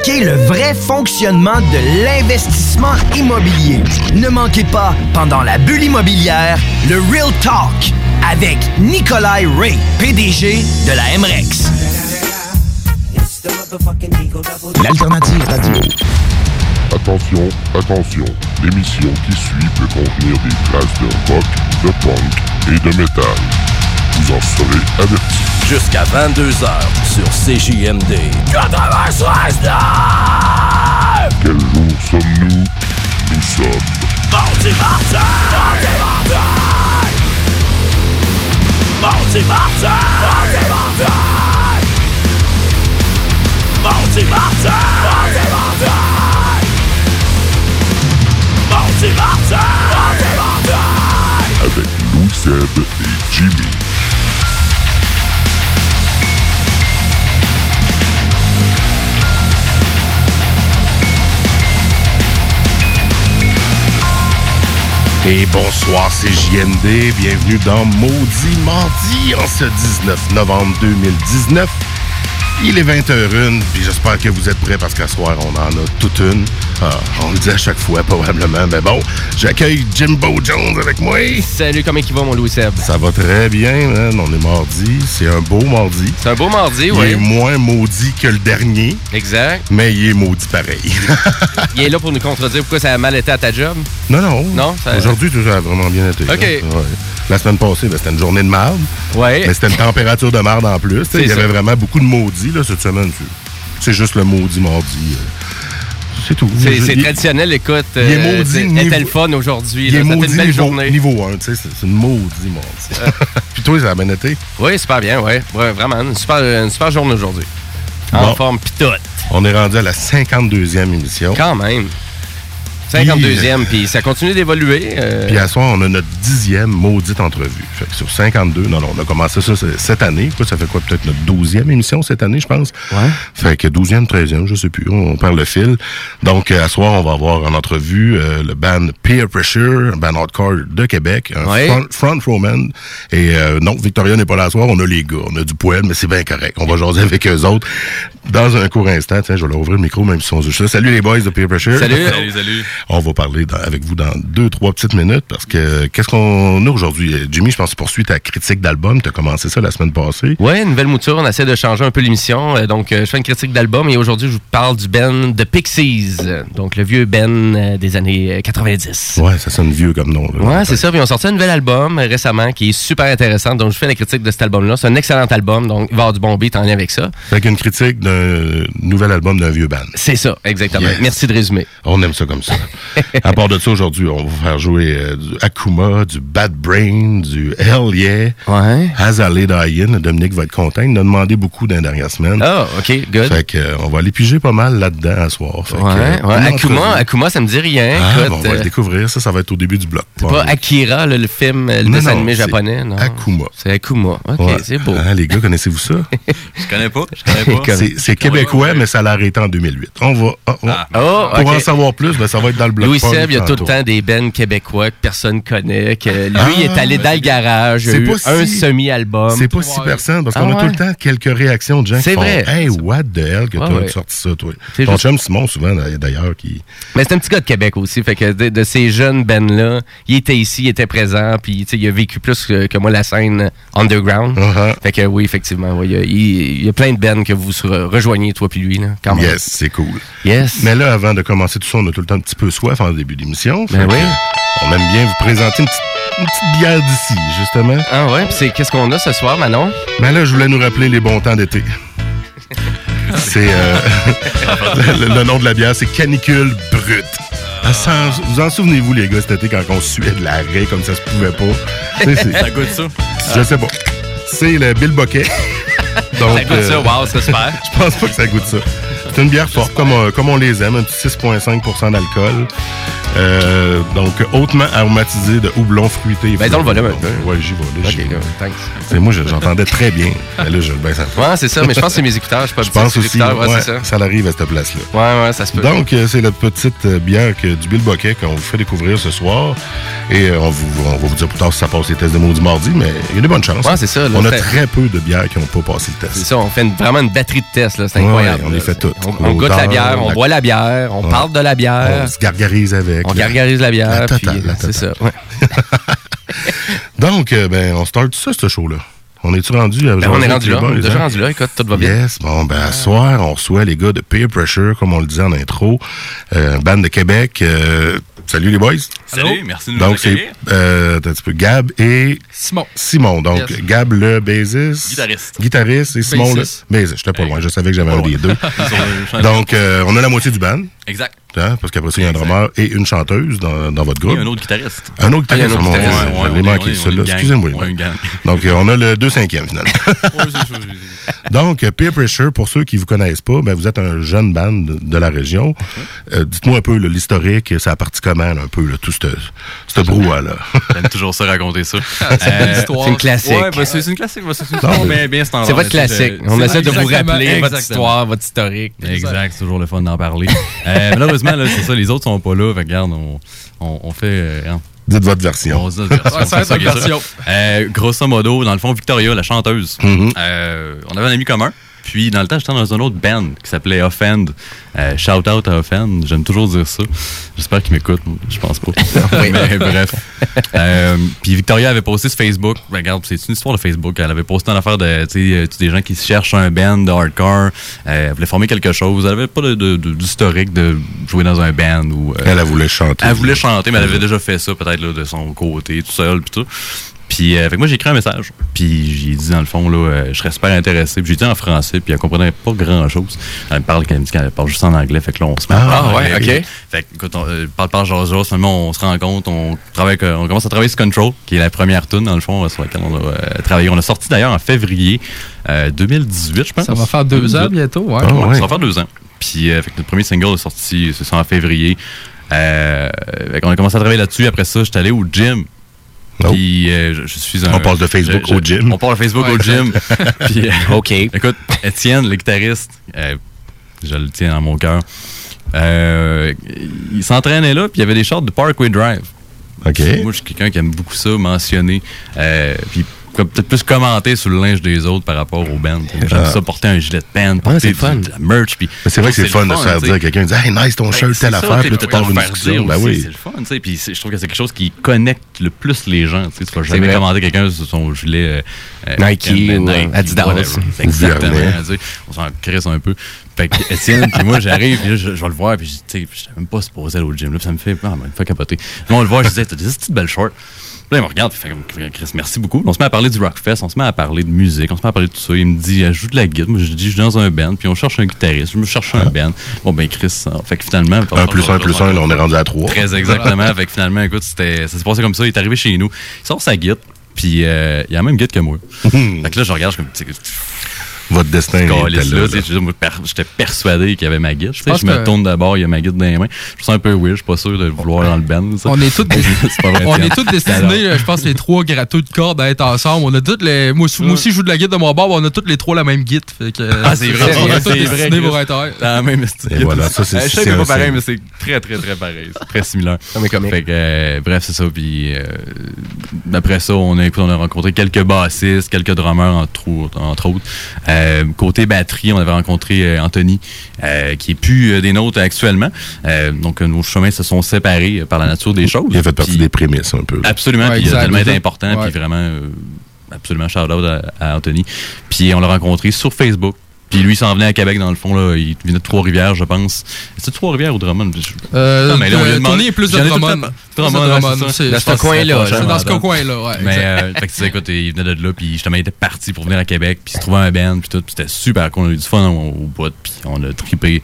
expliquer le vrai fonctionnement de l'investissement immobilier. Ne manquez pas, pendant la bulle immobilière, le Real Talk avec Nikolai Ray, PDG de la MREX. L'alternative radio. Attention, attention, l'émission qui suit peut contenir des traces de rock, de punk et de métal. Vous en serez avertis jusqu'à 22h sur CJMD 96.9 Quel jour sommes-nous? Nous sommes... Mardi Martin! Mardi Martin! Mardi Martin! Mardi Martin! Mardi Martin! Mardi Martin! Mardi Martin! Avec Louis Seb et Jimmy. Et bonsoir, c'est JMD. Bienvenue dans Maudit Mardi en ce 19 novembre 2019. Il est 20h01, puis j'espère que vous êtes prêts parce qu'à soir, on en a toute une. Ah, on le dit à chaque fois, probablement, mais bon, j'accueille Jimbo Jones avec moi. Salut, comment il va, mon Louis Seb? Ça va très bien, man. On est mardi. C'est un beau mardi. C'est un beau mardi, Il oui. est moins maudit que le dernier, Exact. mais il est maudit pareil. Il est là pour nous contredire pourquoi ça a mal été à ta job? non, non. Non, ça- Aujourd'hui, tout ça a vraiment bien été. OK. Ouais. La semaine passée, ben, c'était une journée de marde. Ouais. Mais c'était une température de marde en plus. Il y avait vraiment beaucoup de maudits là, cette semaine. C'est- juste le maudit mardi. euh. C'est tout. C'est traditionnel, écoute. il est euh, maudit niveau- le fun aujourd'hui. Il est maudit une belle niveau, journée. niveau 1, tu sais, c'est une maudit mardi. Puis toi, ça a bien été? Oui, super bien, ouais. ouais. Vraiment, une super, une super journée aujourd'hui. En Bon. forme, pis tout. On est rendu à la 52e émission. Quand même. 52e, puis ça continue d'évoluer. euh, Puis à soir, on a notre dixième maudite entrevue. Fait que sur 52, non, non, on a commencé ça cette année. Quoi, ça fait quoi, peut-être notre 12e émission cette année, je pense? Ouais. Fait que 12e, 13e, je sais plus, on perd le fil. Donc, euh, à soir, on va avoir en entrevue euh, le band Peer Pressure, un band hardcore de Québec, un Ouais. front, front rowman. Et euh, non, Victoria n'est pas là à soir, on a les gars, on a du poêle, mais c'est bien correct. On va jaser avec eux autres dans un court instant. Tiens, je vais leur ouvrir le micro, même si juste là. Salut les boys de Peer Pressure. Salut. Salut, salut. On va parler dans- avec vous dans deux, trois petites minutes parce que qu'est-ce qu'on a aujourd'hui? Euh, Jimmy, je pense que tu poursuis ta critique d'album. Tu as commencé ça la semaine passée. Une nouvelle mouture. On essaie de changer un peu l'émission. Euh, Donc, euh, je fais une critique d'album et aujourd'hui, je vous parle du Ben The Pixies. Donc, le vieux Ben des années euh, 90. Ouais, ça sonne vieux comme nom. là. Ouais, c'est ça. Puis on sorti un nouvel album récemment qui est super intéressant. Donc, je fais la critique de cet album-là. C'est un excellent album. Donc, il va y avoir du bon beat en lien avec ça. Fait qu'une critique d'un nouvel album d'un vieux band. C'est ça, exactement. Yes. Merci de résumer. On aime ça comme ça. à part de ça, aujourd'hui, on va faire jouer euh, du Akuma, du Bad Brain, du Hell Yeah, Ouais. Dayan. Dominique va être content. Il nous a demandé beaucoup dans les dernières semaines. Ah, OK, good. Fait que, euh, on va aller piger pas mal là-dedans à soir. Fait que, Ouais, euh, ouais. Akuma. Akuma, ça me dit rien. Ah, Écoute, bon, on va le découvrir. Ça, ça va être au début du bloc. pas Akira, le film, le Non, dessin non, animé japonais, non? Akuma. C'est Akuma. OK, Ouais. c'est beau. Hein, les gars, connaissez-vous ça? Je connais pas. Je connais pas. C'est- québécois, Ouais, ouais, ouais. mais ça l'a arrêté en 2008. On va. ah, Ah. Oh, Pour en savoir plus, ben, ça va être dans le bloc. Louis Seb, il y a tout le temps des bennes québécois que personne connaît. Que lui, Ah, est allé dans le garage, il a c'est eu un si- semi-album. C'est pas si personne, parce qu'on Ah a tout le temps quelques réactions de gens qui C'est font vrai. Hey, what the hell que Ouais, t'as ouais. sorti ça, toi? Ton juste- chum Simon, souvent, d'ailleurs, qui. Mais c'est un petit gars de Québec aussi. Fait que de, de ces jeunes bennes-là, il était ici, il était présent, puis tu il a vécu plus que, que moi la scène underground. Uh-huh. Fait que oui, effectivement, ouais, il, y a, il- il y a plein de bennes que vous rejoignez, toi puis lui, là, quand même. Yes, c'est cool. Yes. Mais là, avant de commencer tout ça, on a tout le temps un petit peu soif en début d'émission. Ben oui. On aime bien vous présenter une petite, une petite bière d'ici, justement. Ah ouais, puis c'est qu'est-ce qu'on a ce soir, Manon? Mais là, je voulais nous rappeler les bons temps d'été. C'est euh, le, le nom de la bière, c'est Canicule Brute. Ah, vous en souvenez-vous, les gars, cet été, quand on suait de l'arrêt comme ça se pouvait pas? Ça goûte ça. Je sais pas. C'est le Bill Boquet. Donc, Ça goûte ça, euh, wow, c'est super. je pense pas que ça goûte ça. C'est une bière forte, comme, euh, comme on les aime, un petit 6,5% d'alcool. Euh, donc, hautement aromatisé de houblon fruité. Ben, dans le volume un peu. Ouais, j'y vais. Là, j'y vais. là, Moi, je- j'entendais très bien. Mais là, je le baisse un peu. Ouais, c'est ça, mais je pense que c'est mes écouteurs. Je pense c'est aussi, écouteurs, ouais, ouais, c'est ça. ça arrive à cette place-là. Ouais, ouais, ça se peut. Donc, euh, c'est la petite bière que, du Bill Boquet qu'on vous fait découvrir ce soir. Et on, vous, on va vous dire plus tard si ça passe les tests de mots du mardi, mais il y a des bonnes chances. Ouais, c'est ça, là, on a c'est- très peu de bières qui n'ont pas passé le C'est test. ça, on fait une- vraiment une batterie de tests. C'est incroyable. on les fait toutes. On, on goûte la bière, on la- boit la bière, on Ouais. parle de la bière, On se gargarise avec. on gargarise la bière, La puis totale, la c'est ça. ouais. Donc, euh, ben, on start ça, ce show-là. On est-tu rendu à Ben, on est rendu là, on est déjà rendu là, écoute, tout va bien. Yes, bon, ben, à soir, on reçoit les gars de Peer Pressure, comme on le disait en intro, euh, bande de Québec. Euh, salut les boys. Salut, merci de nous Donc, c'est accueillir. euh, attends un petit peu Gab et Simon. Simon. Donc, Yes. Gab le bassiste. Guitariste. Guitariste et Simon Bassiste. le bassiste. J'étais pas loin, je savais que j'avais un des deux. Donc, euh, on a la moitié du band, exact. hein, parce qu'après ça, il y a un drummer et une chanteuse dans, dans votre groupe. a un autre guitariste. Un autre Ah, guitariste, mon j'avais manqué celui-là. gang. Excusez-moi. Donc, euh, on a le deux cinquièmes, finalement. Donc, euh, Peer Pressure, pour ceux qui vous connaissent pas, ben, vous êtes un jeune band de, de la région. Euh, Dites-moi un peu l'historique, ça a parti comment, là, un peu, là, tout ce ce brouhaha-là? J'aime toujours ça raconter ça. histoire. C'est une classique. Ouais, bah, c'est une classique. bah, c'est une Non, histoire mais- bien, bien standard. C'est votre classique. On essaie de vous exactement, rappeler votre histoire, votre historique. Exact, c'est toujours le fun d'en parler. Euh, malheureusement, là, c'est ça, les autres sont pas là. Fait que, regarde, on, on, on fait. euh, Dites votre version. on se dit notre version, version. Euh, grosso modo, dans le fond, Victoria, la chanteuse, Mhm. euh, on avait un ami commun. Puis, dans le temps, j'étais dans un autre band qui s'appelait Offend. Euh, shout out à Offend. J'aime toujours dire ça. J'espère qu'il m'écoute. Je pense pas. Mais bref. Euh, puis, Victoria avait posté sur Facebook. Regarde, c'est une histoire de Facebook. Elle avait posté une affaire de, tu sais, euh, des gens qui cherchent un band de hardcore. Euh, elle voulait former quelque chose. Elle avait pas de- de- de- d'historique de, jouer dans un band ou. Elle, elle voulait chanter. elle voulait chanter, mais elle avait déjà fait ça, peut-être de son côté, tout seul, puis tout. Puis, euh, fait que moi, j'ai écrit un message. Puis, j'ai dit, dans le fond, là, euh, je serais super intéressé. Puis, j'ai dit en français, puis elle comprenait pas grand-chose. Elle me parle, elle me dit qu'elle parle juste en anglais. Fait que là, on se met à Ah, ouais, ok. Fait que, écoute, on euh, parle, parle, genre, genre, finalement, on se rend compte, on, travaille, on commence à travailler sur Control, qui est la première tune, dans le fond, sur laquelle on a euh, travaillé. On a sorti d'ailleurs en février euh, 2018, je pense. Ça va faire deux ans bientôt, ouais. Ah, Ouais. Ça va faire deux ans. Puis, euh, fait que notre premier single est sorti, c'est ça, en février. Euh, fait qu'on a commencé à travailler là-dessus. Après ça, j'étais allé au gym. Puis, euh, je, je suis un. On passe de Facebook je- au gym. On passe de Facebook Ouais, au gym. Puis, euh, OK. écoute, Étienne, le guitariste, euh, je le tiens dans mon cœur. Euh, il s'entraînait là, puis il y avait des shorts de Parkway Drive. OK. Moi, je suis quelqu'un qui aime beaucoup ça, mentionner. Euh, puis peut-être plus commenter sur le linge des autres par rapport au band. J'aime Ah. ça, porter un gilet de band, porter c'est du- fun. de la merch. Puis, c'est vrai que c'est fun de se faire dire à quelqu'un, hey, nice ton Ben, shirt, c'est telle ça, affaire, puis tu une discussion. Ben oui. C'est le fun, tu sais. Puis je trouve que c'est quelque chose qui connecte le plus les gens. Tu sais, tu vas jamais vrai. commander quelqu'un sur son gilet euh, euh, Nike euh, ou, euh, Adidas. Ou Exactement. On s'en crisse un peu. Fait que Étienne, puis moi, j'arrive, puis là, je, vais le voir, puis je dis, tu sais, je même pas supposé aller au gym, là, puis ça me fait, ah, me fait capoter. Puis on le voit, je disais, t'as des petites belles shorts. Là, il me regarde, fait comme, Chris, merci beaucoup. On se met à parler du Rockfest, on se met à parler de musique, on se met à parler de tout ça. Il me dit, euh, je joue de la guitare. Moi, je dis, je suis dans un band, puis on cherche un guitariste. Je me cherche un band. Bon, ben, Chris, ça fait que finalement. Un plus un plus un, là, on est rendu à trois. Très exactement. fait que finalement, écoute, ça s'est passé comme ça. Il est arrivé chez nous. Il sort sa guitare, puis euh, il a la même guitare que moi. fait que là, je regarde, je suis comme, Votre destin est tel là, J'étais persuadé qu'il y avait ma guide. Je, pense je me que- tourne d'abord, il y a ma guide dans les mains. Je suis un peu weird, je suis pas sûr de le vouloir dans le band. ça. On est tous des- C'est pas vrai, On tiens. est tous destinés, je pense, les trois gratteux de cordes à être ensemble. On a toutes les. Moi, aussi- moi aussi, je joue de la guide de mon bord, on a toutes les trois la même guide. Fait que, Ah, c'est vrai, On est c'est tous vrai, destinés pour être la même style. Voilà, ça, c'est- Euh, Je sais c'est c'est pas pareil, mais c'est très, très, très pareil. C'est très similaire. Fait que, euh, bref, c'est ça. Puis, euh, après ça, on a, on a rencontré quelques bassistes, quelques drummers, entre autres. Euh, côté batterie, on avait rencontré euh, Anthony, euh, qui est plus euh, des nôtres actuellement. Euh, donc, nos chemins se sont séparés euh, par la nature des choses. Il a fait partie Puis- des prémices un peu. là. Absolument, Ouais, puis il a tellement été important, Ouais. puis vraiment, euh, absolument shout-out à, à Anthony. Puis on l'a rencontré sur Facebook. Puis lui, il s'en venait à Québec, dans le fond, là. Il venait de Trois-Rivières, je pense. C'est Trois-Rivières ou Drummond? Je- Euh, Non, mais là, on lui a euh, demandé- plus de Drummond. Drummond, c'est Dans je ce coin-là, c'est là. C'est dans ce coin-là, ouais. Mais, euh, fait que, tu sais, écoute, il venait de là, puis justement, il était parti pour venir à Québec, puis il se trouvait un band, puis tout. Puis c'était super cool. On a eu du fun au, bout, puis on a trippé,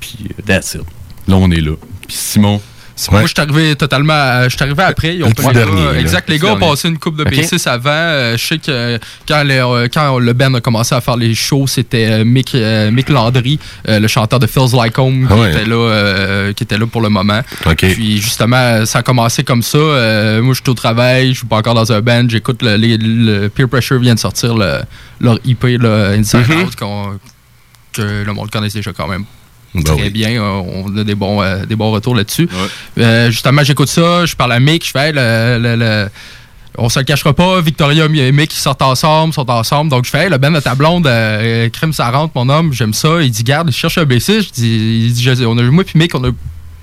puis euh, that's it. Là, on est là. Puis Simon, Moi, je suis arrivé totalement. à- Je suis arrivé après. Ils ont Le dernier, là. Exact. Les Le gars ont passé une coupe de Ok. B6 avant. Euh, je sais que quand, les- euh, quand le band a commencé à faire les shows, c'était euh, Mick, euh, Mick Landry, euh, le chanteur de Feels Like Home, qui, Ah ouais. était là, euh, qui était là pour le moment. Puis justement, ça a commencé comme ça. Euh, moi, je suis au travail, je suis pas encore dans un band. J'écoute le, le Peer Pressure vient de sortir le- leur EP là, Inside Mhm. Out qu'on- que le monde connaît déjà quand même Ben très oui. bien. Euh, On a des bons, euh, des bons retours là-dessus. Ouais. Euh, justement, j'écoute ça, je parle à Mick, je fais le, le- le- on se le cachera pas, Victoria et Mick ils sortent ensemble, sont ensemble. Donc je fais hey, le ben de ta blonde, euh, crème ça rentre, mon homme, j'aime ça. Il dit garde, il cherche un bassiste. Je dis, il dit, je- on a, moi puis Mick, on a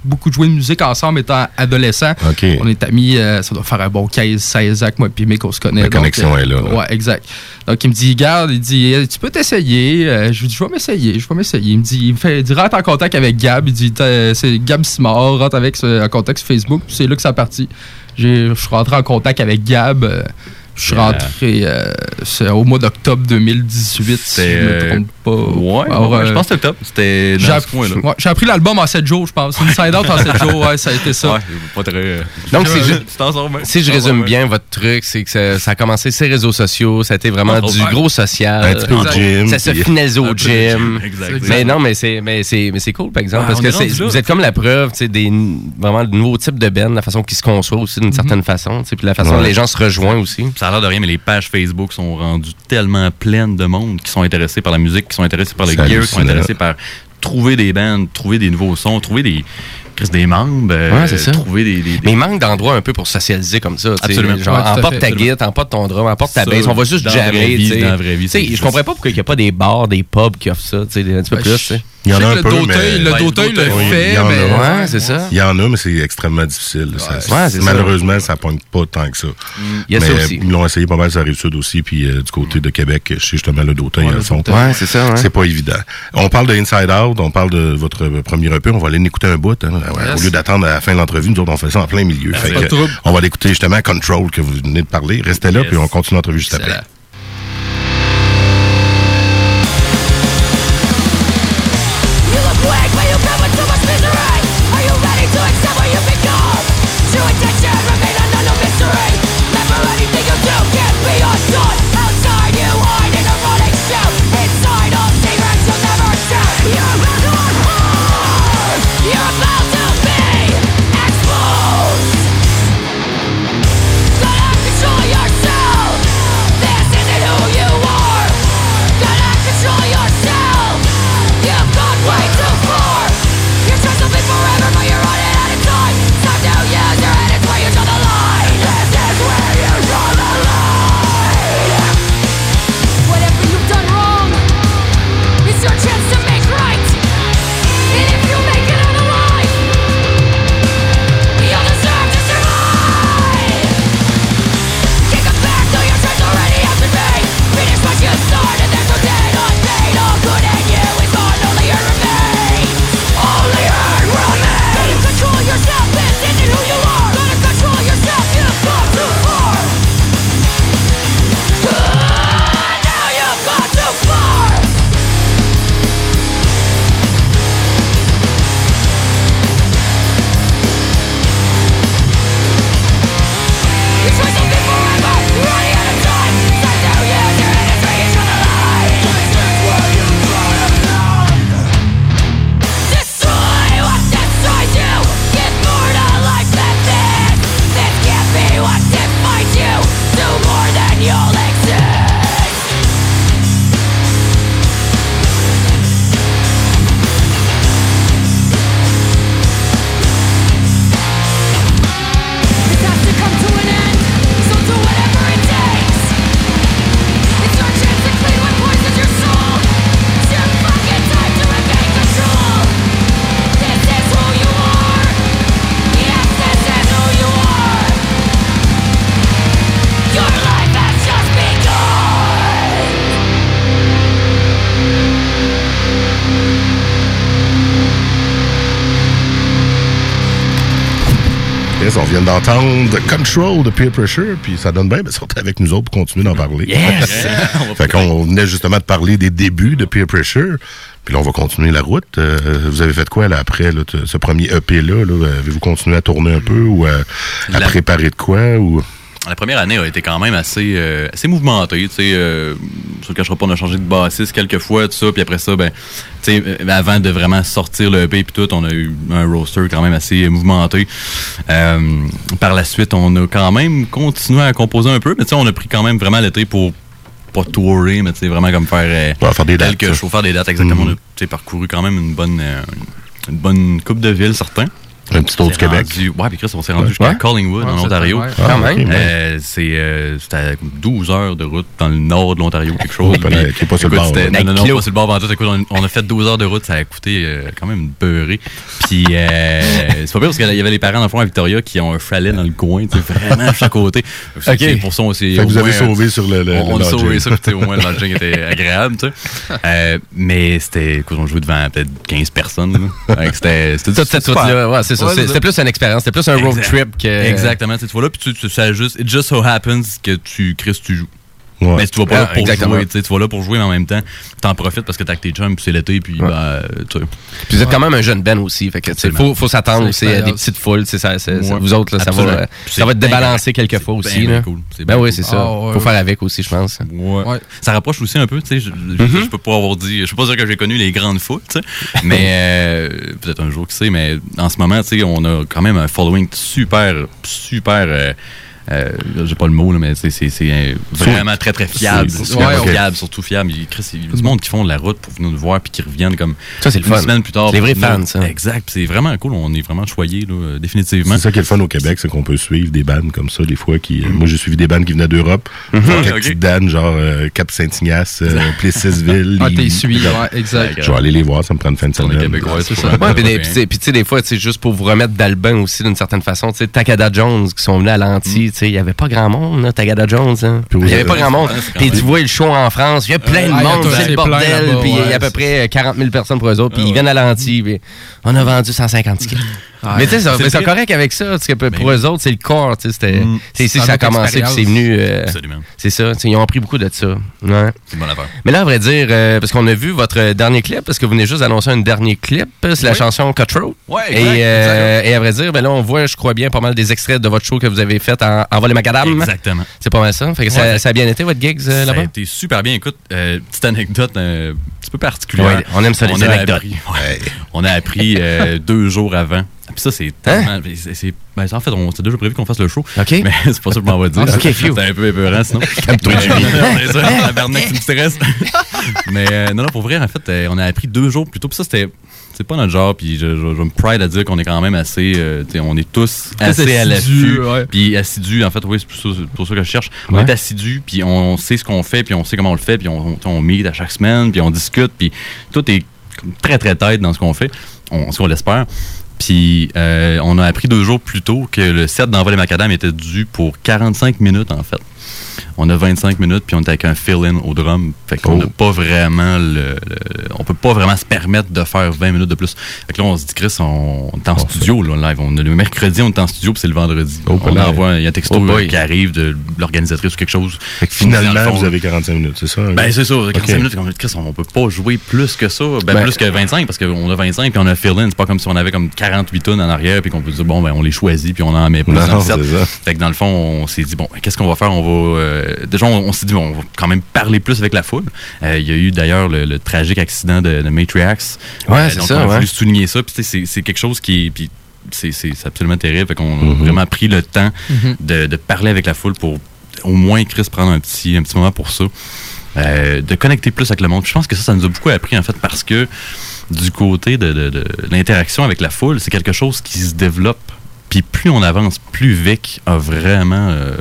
beaucoup joué de musique ensemble étant adolescents. OK. On est amis, euh, ça doit faire un bon 15, 16 ans que moi puis Mick, on se connaît. La Donc, connexion euh, est là, là. Ouais, exact. Donc il me dit, garde, il dit, eh, tu peux t'essayer. Euh, je lui dis, je vais m'essayer, je vais m'essayer. Il me dit, il me fait, il dit, rentre en contact avec Gab. Il dit, c'est Gab Simard, rentre avec ce- en contact sur Facebook. C'est là que ça a parti. Je suis rentré en contact avec Gab. Euh, je suis rentré euh, c'est au mois d'octobre 2018, si je ne me trompe pas. Ouais, Alors, ouais, euh, je pense que c'était top. C'était j'ai dans app- ce coin-là. ouais, j'ai appris l'album en 7 jours, je pense. Inside Out en 7 jours, ouais, ça a été ça. Ouais, pas très. euh, Donc, je- bien. Si je résume bien votre truc, c'est que ça, ça a commencé ses réseaux sociaux, ça a été vraiment Oh, du ouais. gros social. Un petit peu au gym. Ça se Un au gym. Mais non, mais c'est mais c'est mais c'est cool par exemple Ouais, parce que c'est- vous êtes comme la preuve, des vraiment de nouveaux types de bands, la façon qu'ils se conçoivent aussi d'une certaine façon, puis la façon dont les gens se rejoignent aussi. Ça a l'air de rien, mais les pages Facebook sont rendues tellement pleines de monde qui sont intéressés par la musique, qui sont intéressés par le gear, qui sont intéressés par trouver des bands, trouver des nouveaux sons, trouver des, des membres, euh, Ouais, c'est ça. trouver des, des- des- Mais il manque d'endroits un peu pour socialiser comme ça. Absolument. Genre, Ouais, emporte fait. ta guitare, emporte ton drum, emporte ta bass. On va juste jammer. dans la vraie vie, Je comprends pas pourquoi il n'y a pas des bars, des pubs qui offrent ça, tu sais, un petit peu Ben, plus. Il y en a un peu, mais- le le fait, y en a. mais... Ouais, c'est ça. Il y en a, mais c'est extrêmement difficile. Malheureusement, ça pointe pas tant que ça. Il y a mais ça aussi. ils l'ont essayé pas mal sur la rive sud aussi, puis euh, du côté de Québec, chez justement le Dauteuil, Ouais, ils. Dauteuil. Ouais, c'est ça. C'est pas évident. On parle de Inside Out, on parle de votre premier EP, on va aller l'écouter un bout. hein. Au lieu d'attendre à la fin de l'entrevue, nous autres, on fait ça en plein milieu. Trouble. on va l'écouter justement Control que vous venez de parler. Restez là, puis on continue l'entrevue juste après. Control de Peer Pressure, puis ça donne bien, mais sortez avec nous autres pour continuer d'en parler. Yes! fait qu'on venait justement de parler des débuts de Peer Pressure. Puis là, on va continuer la route. Euh, vous avez fait quoi là après là, ce premier EP-là? Là? Avez-vous continué à tourner un peu ou à, à préparer de quoi? Ou... La première année a été quand même assez, euh, assez mouvementée. Tu sais, euh, je ne cachera pas, on a changé de bassiste quelques fois, tout ça. Puis après ça, ben, tu sais, euh, avant de vraiment sortir le EP puis tout, on a eu un roster quand même assez mouvementé. Euh, par la suite, on a quand même continué à composer un peu, mais tu sais, on a pris quand même vraiment l'été pour pas tourer, mais tu sais, vraiment comme faire, euh, Ouais, faire des dates, quelques shows, faire des dates exactement. Mhm. On a tu sais, parcouru quand même une bonne, euh, une bonne coupe de villes, certains. Un petit tour du Québec. rendu- ouais, puis Chris, on s'est rendu Ouais. jusqu'à Ouais. Collingwood, Ouais, en Ontario. ouais. Quand Ah, même. Euh, c'est euh, c'était à 12 heures de route dans le nord de l'Ontario, quelque chose. Qui est pas sur le bord. Non, non, non, pas sur le bord. en tout. Écoute, on, on a fait 12 heures de route, ça a coûté euh, quand même une beurrée. Puis, euh, c'est pas pire parce qu'il y avait les parents, dans le fond, à Victoria, qui ont un chalet dans le coin, vraiment à chaque côté. Ok. c'est Pour ça, on s'est. Vous avez sauvé sur le, le, on, a sauvé ça, puis au moins le lodging était agréable, tu sais. Euh, mais c'était, écoute, on jouait devant peut-être 15 personnes. C'était Toute cette route-là, ouais, c'est ça. Ouais, C'était plus une expérience, c'était plus un road Exact. trip que. Exactement, tu sais, tu vois là, puis tu, tu, ça juste, it just so happens que tu, Chris, tu joues. Ouais. Mais tu vas pas là Ah, pour exactement. jouer, tu tu vas là pour jouer, mais en même temps, t'en profites parce que t'as que tes chums, puis c'est l'été, puis Ouais. ben, tu sais. Puis vous êtes quand même un jeune Ben aussi. Fait que, tu faut, faut s'attendre aussi à des petites foules. c'est Ça, Ouais. vous autres, là, ça, va, euh, ça va c'est te bien débalancer correct. quelques fois C'est aussi. là. cool. Ben oui, cool. c'est ça. Ah, ouais, faut faire avec aussi, je pense. Ouais. Ouais. Ça rapproche aussi un peu, tu sais. Je, je- Mhm. je peux pas avoir dit, je peux pas dire que j'ai connu les grandes tu sais. mais euh, peut-être un jour, qui sait, mais en ce moment, tu sais, on a quand même un following super, super. Euh, euh, j'ai pas le mot, là, mais c'est euh, vraiment très très fiable. Ouais, fiable, surtout fiable. Il, Chris, il y a du monde qui font de la route pour venir nous voir puis qui reviennent comme Ça, c'est le une fun. semaine plus tard. C'est les vrais fans, ça. Exact. puis C'est vraiment cool. On est vraiment choyés, là, euh, définitivement. C'est ça qui est le fun au Québec, c'est qu'on peut suivre des bandes comme ça, des fois. qui. euh, Moi, j'ai suivi des bandes qui venaient d'Europe. Mhm. Quelques Ok. petites danes, genre euh, Cap-Saint-Ignace, euh, Plessisville. Ah, t'es suivi, ouais, exact. Je vais aller les voir, ça me prend une fin de semaine. québécois, c'est c'est ça. puis tu sais- des fois, c'est juste pour vous remettre d'album aussi d'une certaine façon. Tu sais, Takada Jones qui sont venus à l'anti, tu sais, il y avait pas grand monde, là, Takada Jones. hein. Il y avait pas grand monde. Quand Puis tu vois le show en France, il y a plein de Ah, monde, c'est le bordel, puis il y a à peu près 40 000 personnes pour eux autres, puis Ah, ils viennent à l'anti, on a vendu 150 tickets. Mais tu sais, C'est correct avec ça, parce que pour Ben eux autres, c'est le corps, c'était- Mm. c'est ici que ça a commencé, puis c'est venu, euh, Absolument. c'est ça, ils ont appris beaucoup de ça. Ouais. C'est une bonne affaire. Mais là, à vrai dire, euh, parce qu'on a vu votre dernier clip, parce que vous venez juste d'annoncer un dernier clip, c'est la Oui. chanson Cutthroat. Ouais, Et, euh, et à vrai dire, ben là, on voit, je crois bien, pas mal des extraits de votre show que vous avez fait en, en vol et macadam. Exactement. C'est pas mal ça. Fait que ça, Ouais. ça a bien été, votre gigs euh, Ça a là-bas? été super bien. Écoute, euh, petite anecdote euh, un petit peu particulière. Ouais, on aime ça, les a anecdotes. appris, on a appris euh, deux jours avant. Puis ça, c'est tellement. c'est- ben, en fait, on s'était déjà prévu qu'on fasse le show. OK. Mais c'est pas ça que je m'en vais dire. Ah. C'est un peu épeurant sinon. Calme-toi, c'est ça, tabarnak, tu me stresses. Mais euh, non, non, pour vrai, en fait, euh, on a appris deux jours plus tôt. Puis ça, c'était. C'est pas notre genre, puis je, je, je me pride à dire qu'on est quand même assez. euh, on est tous assez à l'affût. Puis assidus, en fait, oui, c'est pour ça, c'est pour ça que je cherche. On est assidus, puis on sait ce qu'on fait, puis on sait comment on le fait, puis on, on, meet à chaque semaine, puis on discute, puis tout est très, très tête dans ce qu'on fait, on, ce qu'on l'espère. Puis euh, on a appris deux jours plus tôt que le set d'envoi les macadam était dû pour 45 minutes, en fait. On a 25 minutes, puis on est avec un fill-in au drum. Fait qu'on Oh. n'a pas vraiment le, le- On peut pas vraiment se permettre de faire 20 minutes de plus. Fait que là, on se dit, Chris, on, on est en studio, là, live. On, le mercredi, on est en studio, puis c'est le vendredi. Oh, on envoie, il y a un texto Oh boy. euh, qui arrive de l'organisatrice ou quelque chose. Fait que finalement, vous avez 45 minutes, c'est ça? hein? ben, c'est ça, 45 Ok. minutes, comme Chris, on peut pas jouer plus que ça. Ben, Ben- plus que 25, parce qu'on a 25 puis on a fill-in. C'est pas comme si on avait comme 48 tonnes en arrière puis qu'on peut dire, bon, ben, on les choisit puis on en met plus Non, dans le set. Fait que dans le fond, on s'est dit, bon, qu'est-ce qu'on va faire? On va. euh, déjà, on, on s'est dit, bon, on va quand même parler plus avec la foule. Euh, Il y a eu d'ailleurs le, le tragique accident de, de Matriax. Ouais, c'est donc, ça, on a ouais. voulu souligner ça. C'est c'est quelque chose qui est. Puis, c'est c'est- c'est absolument terrible. Fait qu'on a vraiment pris le temps Mhm. de, de parler avec la foule pour au moins, Chris, prendre un petit, un petit moment pour ça. Euh, de connecter plus avec le monde. Je pense que ça, ça nous a beaucoup appris, en fait, parce que du côté de, de- de l'interaction avec la foule, c'est quelque chose qui se développe. Puis plus on avance, plus Vic a vraiment. euh,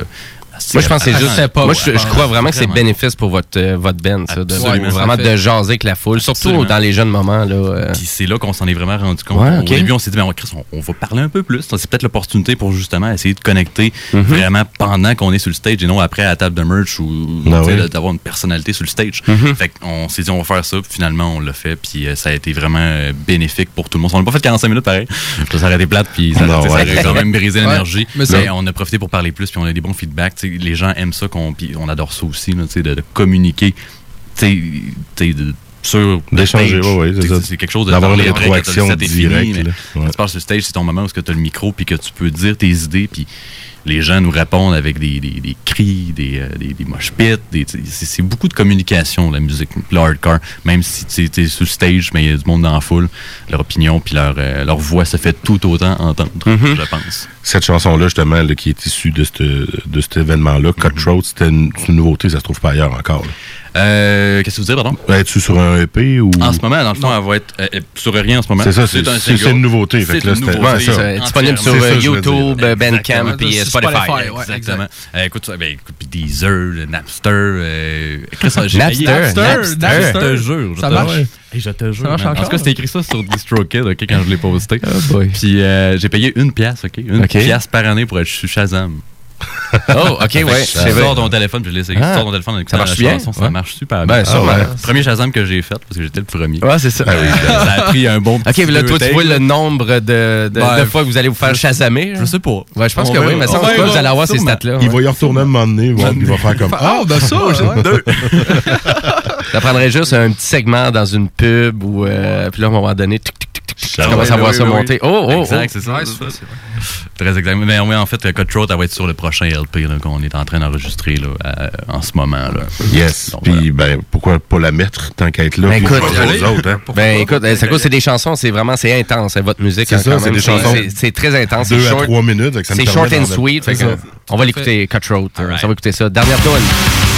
Moi, je pense que c'est juste. pas, moi, je, crois vraiment que c'est bénéfice pour votre, euh, votre band, ça, de, vraiment de jaser avec la foule, surtout Absolument. dans les jeunes moments. Là, euh. Puis c'est là qu'on s'en est vraiment rendu compte. Ouais, ok. Au début, on s'est dit, ben, Chris, on, on va parler un peu plus. C'est peut-être l'opportunité pour justement essayer de connecter Mhm. vraiment pendant qu'on est sur le stage et non après à la table de merch ou Ah oui. d'avoir une personnalité sur le stage. Mhm. Fait qu'on s'est dit, on va faire ça. Puis finalement, on l'a fait. Puis euh, ça a été vraiment bénéfique pour tout le monde. On n'a pas fait 45 minutes pareil. Ça s'est arrêté plate. Puis ça, ouais. a quand même brisé l'énergie. mais on a profité pour parler plus. Puis on a des bons feedbacks. Les gens aiment ça. qu'on puis on adore ça aussi, là, de, de communiquer de sur D'échanger, ouais, c'est C'est- ça. c'est quelque chose de D'avoir une rétroaction directe, Ouais. tu passes sur stage, c'est ton moment où tu as le micro puis que tu peux dire tes idées puis les gens nous répondent avec des, des- des cris, des, euh, des, des mosh pits. C'est beaucoup de communication, la musique, le hardcore. Même si tu es le stage, mais il y a du monde dans la foule, leur opinion puis leur, euh, leur voix se fait tout autant entendre, Mhm. je pense. Cette chanson-là, justement, là, qui est issue de, cette- de cet événement-là, Cutthroat, c'était une, c'est une nouveauté, ça se trouve pas ailleurs encore. là. Euh, Qu'est-ce que vous dire, pardon? Es-tu sur un EP ou? En ce moment, dans le fond, elle va être euh, euh, sur rien en ce moment. C'est ça, c'est- une nouveauté, fait C'est disponible sur ça, euh. YouTube, euh, Bandcamp euh, Sur Spotify. Spotify, ouais. Exactement. Euh, écoute, ça, ben, écoute, puis Deezer, le Napster. Euh, Napster, payé- Napster, Je te Napster. jure. je Ça te marche? je te jure. Ça marche man. En tout cas, c'était écrit ça sur DistroKid ok, quand je l'ai posté. boy. Puis euh, j'ai payé une pièce, OK? Une pièce par année pour être Shazam. Oh, ok, ouais. C'est sors ton téléphone, puis je l'ai essayé. Ah. Tu sors ton téléphone avec Ça marche bien? Ça Ouais. marche super Ben, bien. sûrement. Ah ouais. Premier Shazam que j'ai fait, parce que j'étais le premier. Ouais, c'est ça. Ah oui, ça a pris un bon Ok, petit mais là, toi, deux tu vois le nombre de, de, Ouais. de fois que vous allez vous faire chasamer. là? Je sais pas. Ouais, je pense On que oui, mais ça, verra. vous allez avoir ces stats-là. Il va y retourner un moment donné, il va faire comme. Ah, ben ça, ouais. Ça prendrait juste un petit segment dans une pub ou euh, puis là, à un moment donné, tic, tic, commences ouais, à voir oui, ça oui, monter. oui. Oh, oh, Exact, oh. c'est ça. Ouais, c'est c'est ça. Très exactement. Mais oui, en fait, Cutthroat, elle va être sur le prochain LP qu'on est en train d'enregistrer là, euh, en ce moment. Là. Yes. Puis, ben, pourquoi pas la mettre tant qu'à être là? Ben, écoute, autres, hein? Ben écoute, euh, ça cause c'est des chansons, c'est vraiment c'est intense, hein, votre musique. C'est hein, ça, quand c'est des chansons c'est- C'est très intense. Deux C'est à short, trois minutes. ça c'est short and sweet. C'est ça. on va l'écouter, Cutthroat. euh, Alright. Ça va écouter ça. Dernière tune.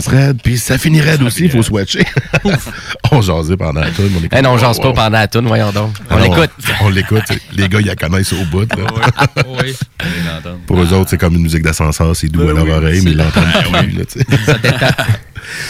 Commence raide, puis ça finit raide aussi, il faut swatcher. on jasait pendant la tune. on écoute- Eh non, on jase pas pendant la tune, voyons donc. On Ah l'écoute. On l'écoute. Les gars, ils la connaissent au bout. là. Oui. Allez l'entendre. Pour eux autres, c'est comme une musique d'ascenseur, c'est doux à leur oreille, mais ils l'entendent plus. là, tu sais.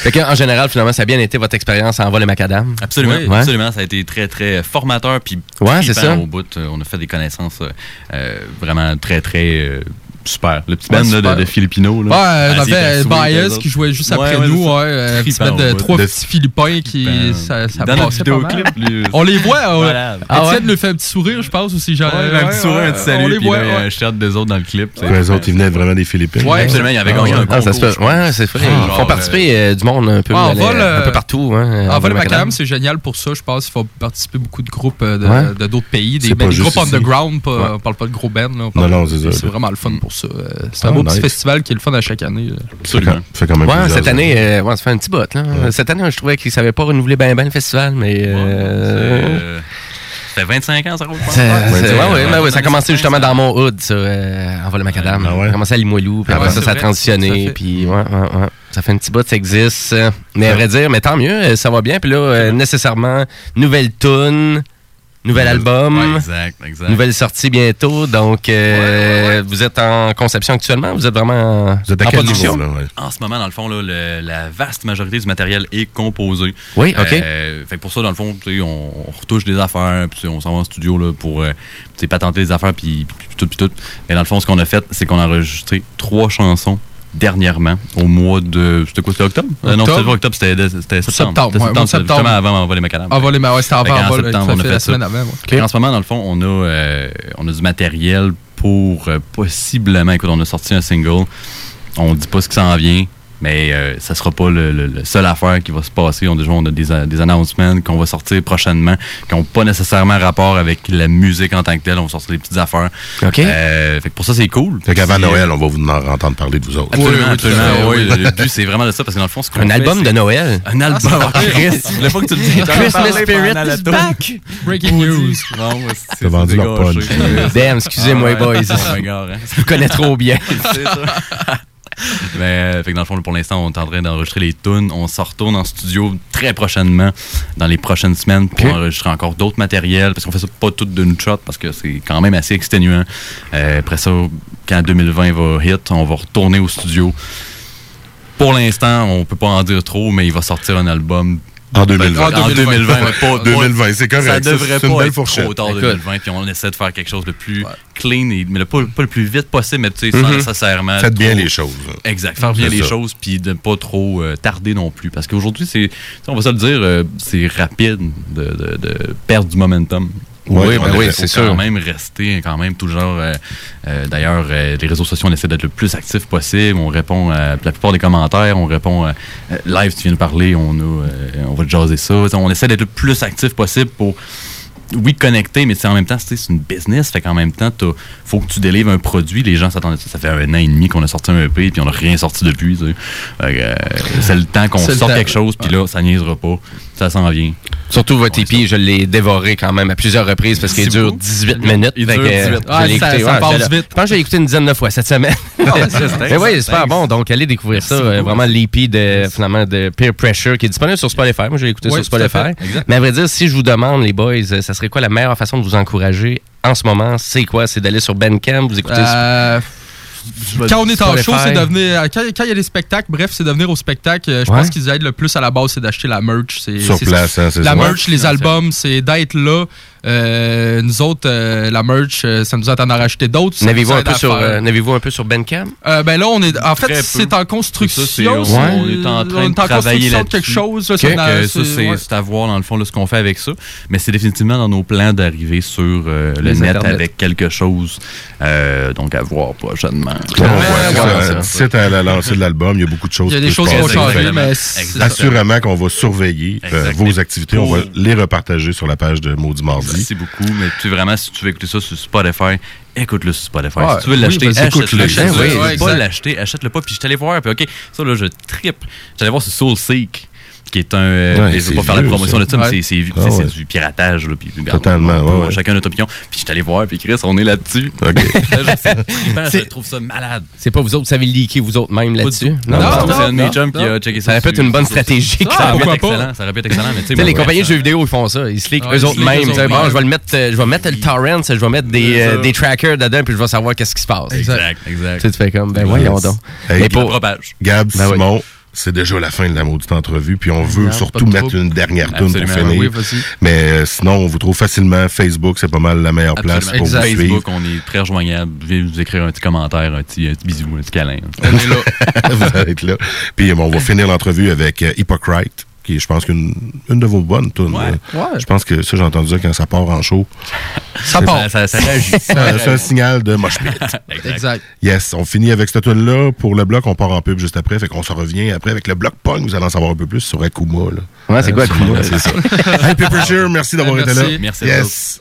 Fait que, en général, finalement, ça a bien été votre expérience en vol et macadam? Absolument, Oui. Ouais. absolument. Ça a été très, très formateur. Puis Ouais, c'est ça. Au bout, on a fait des connaissances euh, euh, vraiment très, très euh, super. Le petit band Ouais, là, de, de Filipino. Là. Ouais, Ah, eux Bias qui jouait juste Ouais, après ouais, nous, ouais, un petit band de ouais. trois De- petits Philippins qui. Ça, ça dans notre vidéoclip, lui, On les voit. Étienne Ah ouais? nous fait un petit sourire, je pense, aussi. Genre, Ouais, un petit sourire, un petit On salut, les puis voit, là, il y a ouais. un shirt des autres dans le clip. Les autres, ils venaient vraiment des Philippines. Ouais, Absolument, il avait Ah, gagné ouais. un Ah, concours. Ouais, c'est vrai. Ah, Ils font participer euh, du monde un peu, Ah, en euh, vol, un peu euh, partout. Hein, En vol Macadam. C'est génial pour ça. Je pense qu'il faut participer beaucoup de groupes euh, de d'autres pays, des, groupes underground. On parle pas de gros bands. Non, non, c'est ça. C'est vraiment le fun pour ça. Euh, C'est un Ah, beau nice. petit festival qui est le fun à chaque année. là. Ça fait quand- ça fait quand même Ouais, cette année, euh, ouais, ça fait un petit bout. Là. Cette année, je trouvais qu'ils ne savaient pas renouveler bien ben le festival, mais. euh, Euh, Ça fait 25 ans, ça roule pas. ouais, ben ça a commencé justement dans mon hood, ça, euh, en vol macadam. Ah ouais? Ça a commencé à Limoilou, puis Ah après ouais, ça, ça a transitionné, ça fait. puis ouais, ouais, ouais. Ça fait un petit bout, ça existe. euh, Mais à vrai dire, mais tant mieux, euh, ça va bien. Puis là, euh, nécessairement, nouvelle tune, nouvel album. Ouais, exact, exact. Nouvelle sortie bientôt, donc euh, vous êtes en conception actuellement, vous êtes vraiment Vous êtes à en quel production? niveau, là? ouais? En ce moment, dans le fond, là, le- la vaste majorité du matériel est composé. Oui, ok. Euh, fait que pour ça, dans le fond, on, on retouche des affaires, puis on s'en va en studio là, pour euh, patenter des affaires, puis puis- puis tout, puis tout. Et dans le fond, ce qu'on a fait, c'est qu'on a enregistré trois chansons dernièrement, au mois de... C'était quoi, c'était octobre? Euh, non, c'était pas octobre, c'était septembre. Septembre, ouais, c'était septembre. justement avant Envoler Macadam. En vol, mais ouais, c'était avant vol. septembre, on a fait, la ça. semaine avant. ouais. En ce moment, dans le fond, on a, euh, on a du matériel pour euh, possiblement. Écoute, on a sorti un single. On dit pas ce qui s'en vient, mais euh, ça sera pas le, le- le seul affaire qui va se passer. On, déjà, on a des, des announcements qu'on va sortir prochainement qui n'ont pas nécessairement rapport avec la musique en tant que telle. On va sortir des petites affaires. OK. Euh, fait que pour ça, c'est cool. Fait qu'avant Noël, on va vous en entendre parler de vous autres. Absolument, Oui, absolument. Oui, oui. le but, c'est vraiment de ça, parce que dans le fond, ce qu'on Un fait, album de Noël. Un album. Chris, je voulais pas que tu le dises. Christmas Spirit is back. Breaking news. Non, c'est- T'as vendu leur punch. Damn, excusez-moi, Ah boys. Oh hein. Je vous connais trop bien. C'est ça. Mais euh, fait que dans le fond, pour l'instant, on est en train d'enregistrer les tunes. On se retourne en studio très prochainement, dans les prochaines semaines, pour enregistrer encore d'autres matériels. Parce qu'on fait ça pas tout d'une shot, parce que c'est quand même assez exténuant. Euh, après ça, quand 2020 va hit, on va retourner au studio. Pour l'instant, on peut pas en dire trop, mais il va sortir un album En 2020. en 2020, mais pas 2020, c'est correct. Ça devrait pas belle être fourchette. trop tard Écoute. 2020, puis on essaie de faire quelque chose de plus clean, et, mais le, pas, pas le plus vite possible, mais tu sais, sans Mhm. nécessairement. Faites bien les choses. Exact, faire bien les ça. choses, puis de pas trop euh, tarder non plus. Parce qu'aujourd'hui, c'est, on va se le dire, euh, c'est rapide de, de- de perdre du momentum. Oui, ben oui, Il c'est faut sûr. quand même rester, quand même, toujours. euh, euh, d'ailleurs, euh, les réseaux sociaux, on essaie d'être le plus actif possible. On répond à la plupart des commentaires. On répond à live, tu viens de parler, on, on va te jaser ça. On essaie d'être le plus actif possible pour. Oui, connecter, mais en même temps, c'est une business. Fait qu'en même temps, il faut que tu délivres un produit. Les gens s'attendent à ça. Ça fait un an et demi qu'on a sorti un EP, puis on n'a rien sorti depuis. euh, c'est le temps qu'on sorte quelque chose, puis là, ça niaisera pas. Ça s'en vient. Surtout votre EP, je l'ai dévoré quand même à plusieurs reprises parce qu'il dure beaucoup. 18 minutes. Il dure que, 18. euh, je Ouais, l'ai ça- passe je l'ai- vite. Je pense que j'ai écouté une dizaine de fois cette semaine. Mais oui, c'est super bon. Donc, allez découvrir ça. euh, vraiment l'EP de, finalement, de Peer Pressure qui est disponible sur Spotify. Moi, je l'ai écouté sur Spotify. Mais à vrai dire, si je vous demande, les boys, ça serait quoi la meilleure façon de vous encourager en ce moment? C'est quoi? C'est d'aller sur Bandcamp, vous écoutez Euh, quand on est en show, c'est de venir. Quand, quand il y a des spectacles, bref, c'est de venir au spectacle. Euh, Je Ouais. pense qu'ils aident le plus à la base, c'est d'acheter la merch. C'est- Sur place, hein, c'est La ça. merch, les albums, c'est d'être là. Euh, nous autres, euh, la merch, euh, ça nous aide à en racheter d'autres. N'avez-vous un, euh, n'avez-vous un peu sur Bandcamp? Euh, ben là, on est. En fait, c'est en construction. C'est ça, c'est- on- on est en train on de travailler construction de quelque chose. là, c'est ça, c'est ouais. c'est à voir dans le fond là, ce qu'on fait avec ça. Mais c'est définitivement dans nos plans d'arriver sur euh, le Les net Internet. avec quelque chose. Euh, donc à voir prochainement. D'ici à la lancée de l'album, il y a beaucoup de choses Il y a des choses se qui vont changer, Exactement. mais. Assurément qu'on va surveiller vos activités. On va les repartager sur la page de Maudit Mardi. Merci beaucoup. Mais tu vraiment, si tu veux écouter ça sur Spotify, écoute-le sur Spotify. Si tu veux oui, l'acheter, achète-le. écoute-le. Achète-le. Oui, Si tu ouais, veux pas l'acheter, achète-le pas. Puis je allé voir, puis OK, ça là, je trippe. J'allais voir sur Soulseek qui est un. euh, Ouais, je c'est pas faire la promotion ça. de ça, mais Ouais. c'est- c'est Ah du piratage. Là, Totalement, ouais, ouais. Chacun notre opinion. Puis je suis allé voir, puis Chris, on est là-dessus. OK. je trouve ça malade. C'est pas vous autres, vous savez leaker vous autres même là-dessus? Non, non, c'est un de mes non, chums qui non. a checké ça. Ça aurait pu être dessus. une bonne stratégie. Ça quand aurait pu pourquoi être pas? excellent. Ça aurait pu être excellent, mais tu sais, sais, les compagnies de jeux vidéo, ils font ça. Ils se leak Ouais, eux ils autres autres bon, mêmes. je vais le mettre, euh, je vais mettre le torrent, je vais mettre des, euh, ça. des trackers dedans, puis je vais savoir qu'est-ce qui se passe. Exact. Exact, Tu exact. sais, tu fais comme, ben voyons donc. Mais pour-. Gab, Ben. Simon, c'est déjà la fin de la maudite entrevue, puis on veut Non, surtout mettre une dernière tune pour finir. oui. Mais euh, sinon, on vous trouve facilement. Facebook, c'est pas mal la meilleure place pour Exact. vous suivre. Facebook, on est très rejoignable. Vous pouvez nous écrire un petit commentaire, un petit, un petit bisou, un petit câlin. On est là. vous allez être là. Puis bon, on va finir l'entrevue avec euh, Hypocrite, qui est, je pense, qu'une une de vos bonnes tunes. Ouais. Ouais. Je pense que ça, j'ai entendu ça quand ça part en show. Ça part. Ça, ça, ça réagit. C'est un- signal de mosh pit. Exact. Yes, on finit avec cette tune-là. Pour le bloc, on part en pub juste après. Fait qu'on se revient après avec le bloc punk. Vous allez en savoir un peu plus sur Akuma. Là. Ouais, c'est quoi, Absolument, Akuma? C'est ça. hey, Pepper Shear, merci d'avoir été là. Merci à Yes.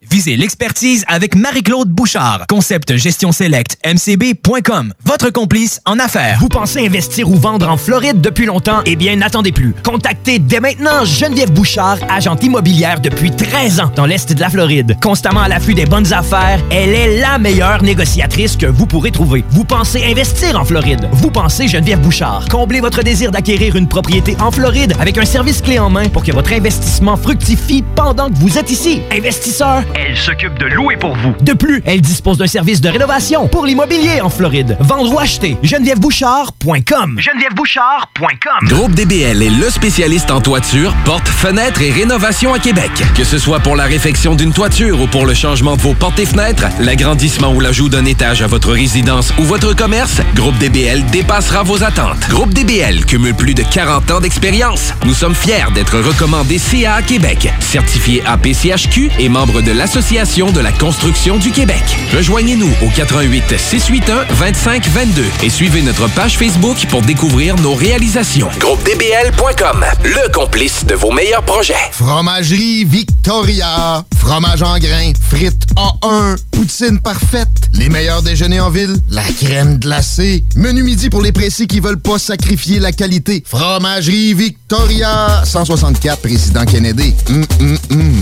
Visez l'expertise avec Marie-Claude Bouchard. Concept gestion select mcb.com. Votre complice en affaires. Vous pensez investir ou vendre en Floride depuis longtemps? Eh bien, n'attendez plus. Contactez dès maintenant Geneviève Bouchard, agente immobilière depuis 13 ans dans l'Est de la Floride. Constamment à l'affût des bonnes affaires, elle est la meilleure négociatrice que vous pourrez trouver. Vous pensez investir en Floride? Vous pensez Geneviève Bouchard. Comblez votre désir d'acquérir une propriété en Floride avec un service clé en main pour que votre investissement fructifie pendant que vous êtes ici. Investisseur, elle s'occupe de louer pour vous. De plus, elle dispose d'un service de rénovation pour l'immobilier en Floride. Vendre ou acheter, genevièvebouchard.com. genevièvebouchard.com. Groupe DBL est le spécialiste en toiture, portes, fenêtres et rénovation à Québec. Que ce soit pour la réfection d'une toiture ou pour le changement de vos portes et fenêtres, l'agrandissement ou l'ajout d'un étage à votre résidence ou votre commerce, Groupe DBL dépassera vos attentes. Groupe DBL cumule plus de 40 ans d'expérience. Nous sommes fiers d'être recommandés CA Québec, certifié APCHQ et membre de l'Association de la construction du Québec. Rejoignez-nous au 88 681 25 22 et suivez notre page Facebook pour découvrir nos réalisations. GroupeDBL.com, le complice de vos meilleurs projets. Fromagerie Victoria. Fromage en grains. Frites A1. Poutine parfaite. Les meilleurs déjeuners en ville. La crème glacée. Menu midi pour les précis qui veulent pas sacrifier la qualité. Fromagerie Victoria. 164 Président Kennedy. Hum, hum, hum.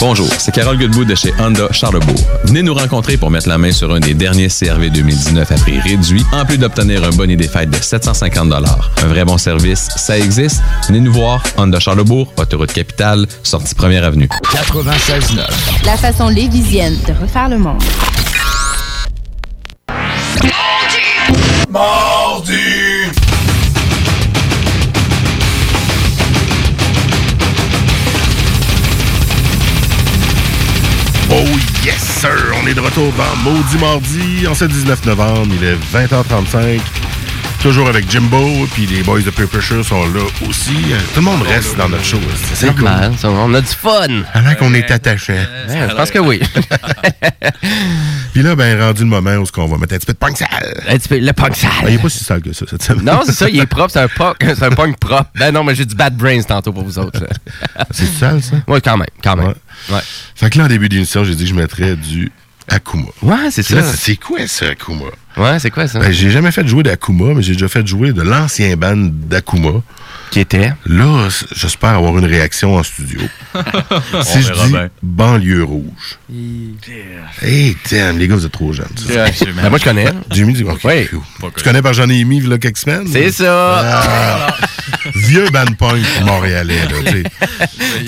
Bonjour, c'est Carole Goodwood de chez Honda Charlebourg. Venez nous rencontrer pour mettre la main sur un des derniers CRV 2019 à prix réduit, en plus d'obtenir un bonnet des fêtes de 750 Un vrai bon service, ça existe. Venez nous voir, Honda Charlebourg, autoroute capitale, sortie première avenue. 96.9. La façon lévisienne de refaire le monde. Mardi! Oh yes sir, on est de retour dans Maudit Mardi en ce 19 novembre, il est 20h35. Toujours avec Jimbo, puis les boys de Peer Pressure sont là aussi. Tout le monde reste dans notre show. C'est normal, ça, on a du fun. Alors qu'on est attaché. Je pense que oui. Puis là, ben, rendu le moment où on va mettre un petit peu de punk sale. Un petit peu, le punk sale. Ah, il est pas si sale que ça cette semaine. Non, c'est ça, il est propre, c'est un punk, c'est un punk propre. Ben non, mais j'ai du bad brains tantôt pour vous autres. C'est sale, ça? Oui, quand même, quand même. Ouais. Fait que là, en début d'émission, j'ai dit que je mettrais du Akuma. Ouais, c'est ça. C'est quoi ça, Akuma? Ouais, c'est quoi ça? Ben, j'ai jamais fait jouer d'Akuma, mais j'ai déjà fait jouer de l'ancien band d'Akuma. Qui était? Là, j'espère avoir une réaction en studio. si je dis bien. banlieue rouge. Hey, damn, les gars, vous êtes trop jeunes. ça. Ben, moi, je connais. Jimmy dit, OK. Oui. cool. Tu connais par j'en ai mis, a quelques semaines? C'est ça. Ah. Vieux band punk montréalais, là, tu sais.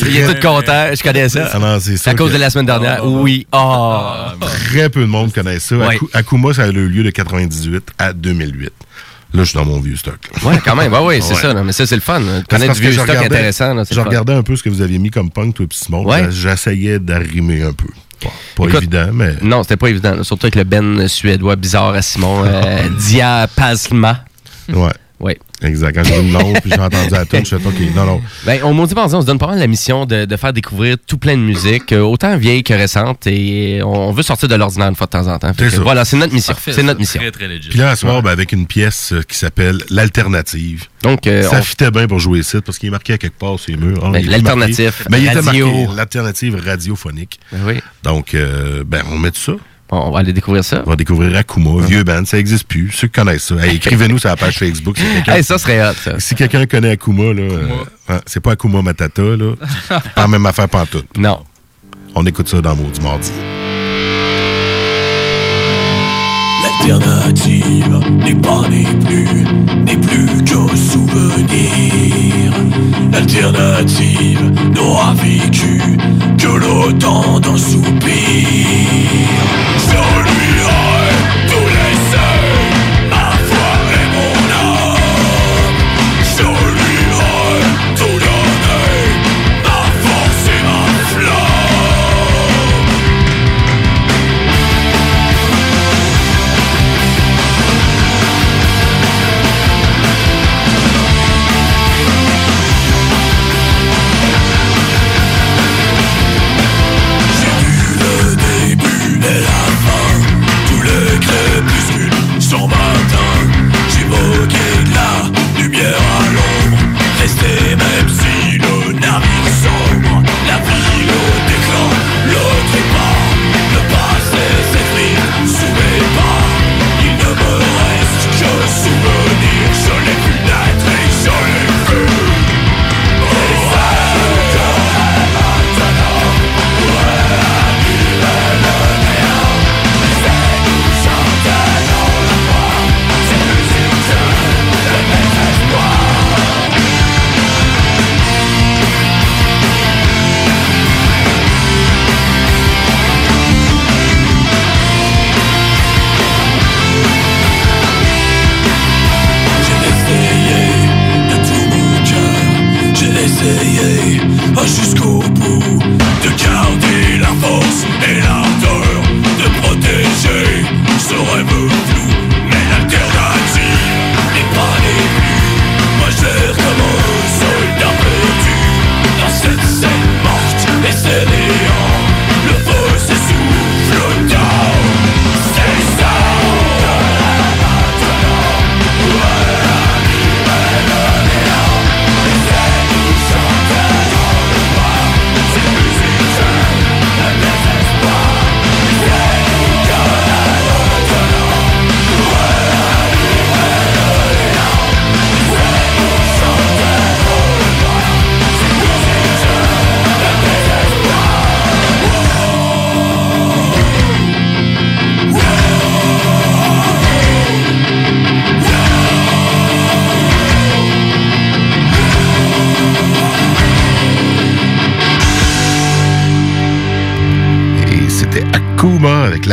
Il est tout content, je connais ça. Ah non, c'est ça À cause que- de la semaine dernière. Oui. Ah. Très peu de monde connaît ça. Ouais. Aku- Akuma, ça a eu lieu de 98 à 2008. Là, je suis dans mon vieux stock. là. Ouais, quand même. Ouais, ouais, c'est Ouais. ça. là. Mais ça, c'est le fun. Connaître du vieux stock intéressant. là, Je regardais un peu ce que vous aviez mis comme punk, toi, puis Simon. Ouais. J'essayais d'arrimer un peu. Bon, pas Écoute, évident, mais. Non, c'était pas évident. Surtout avec le Ben suédois bizarre à Simon. Euh, Diapasma. Ouais. Oui. Exact. Quand j'ai vu le nom, puis j'ai entendu la tune, je suis OK, non, non. Ben, on maudit mardi, on se donne pas mal la mission de, de faire découvrir tout plein de musique, euh, autant vieille que récente, et on veut sortir de l'ordinaire une fois de temps en temps. Que. Voilà, c'est notre mission. C'est notre mission. Très, très. Puis là, à soir, ben, avec une pièce euh, qui s'appelle L'Alternative. Donc, euh, ça on- fitait bien pour jouer ici, parce qu'il est marqué à quelque part sur les murs. Ah, Ben, l'alternative. Mais il était radio. marqué L'Alternative radiophonique. Ben oui. Donc, euh, ben, on met tout ça. On va aller découvrir ça. On va découvrir Akuma, vieux band, ça n'existe plus. Ceux qui connaissent ça, hey, écrivez-nous sur la page Facebook. Si quelqu'un Hey, ça serait hot, ça. si quelqu'un connaît Akuma, là, euh, hein, c'est pas Akuma Matata, là. pas la même affaire pantoute. Non. On écoute ça dans Maudit Mardi. L'alternative n'est pas, n'est plus, n'est plus qu'un souvenir. L'alternative n'aura vécu que le temps d'un soupir.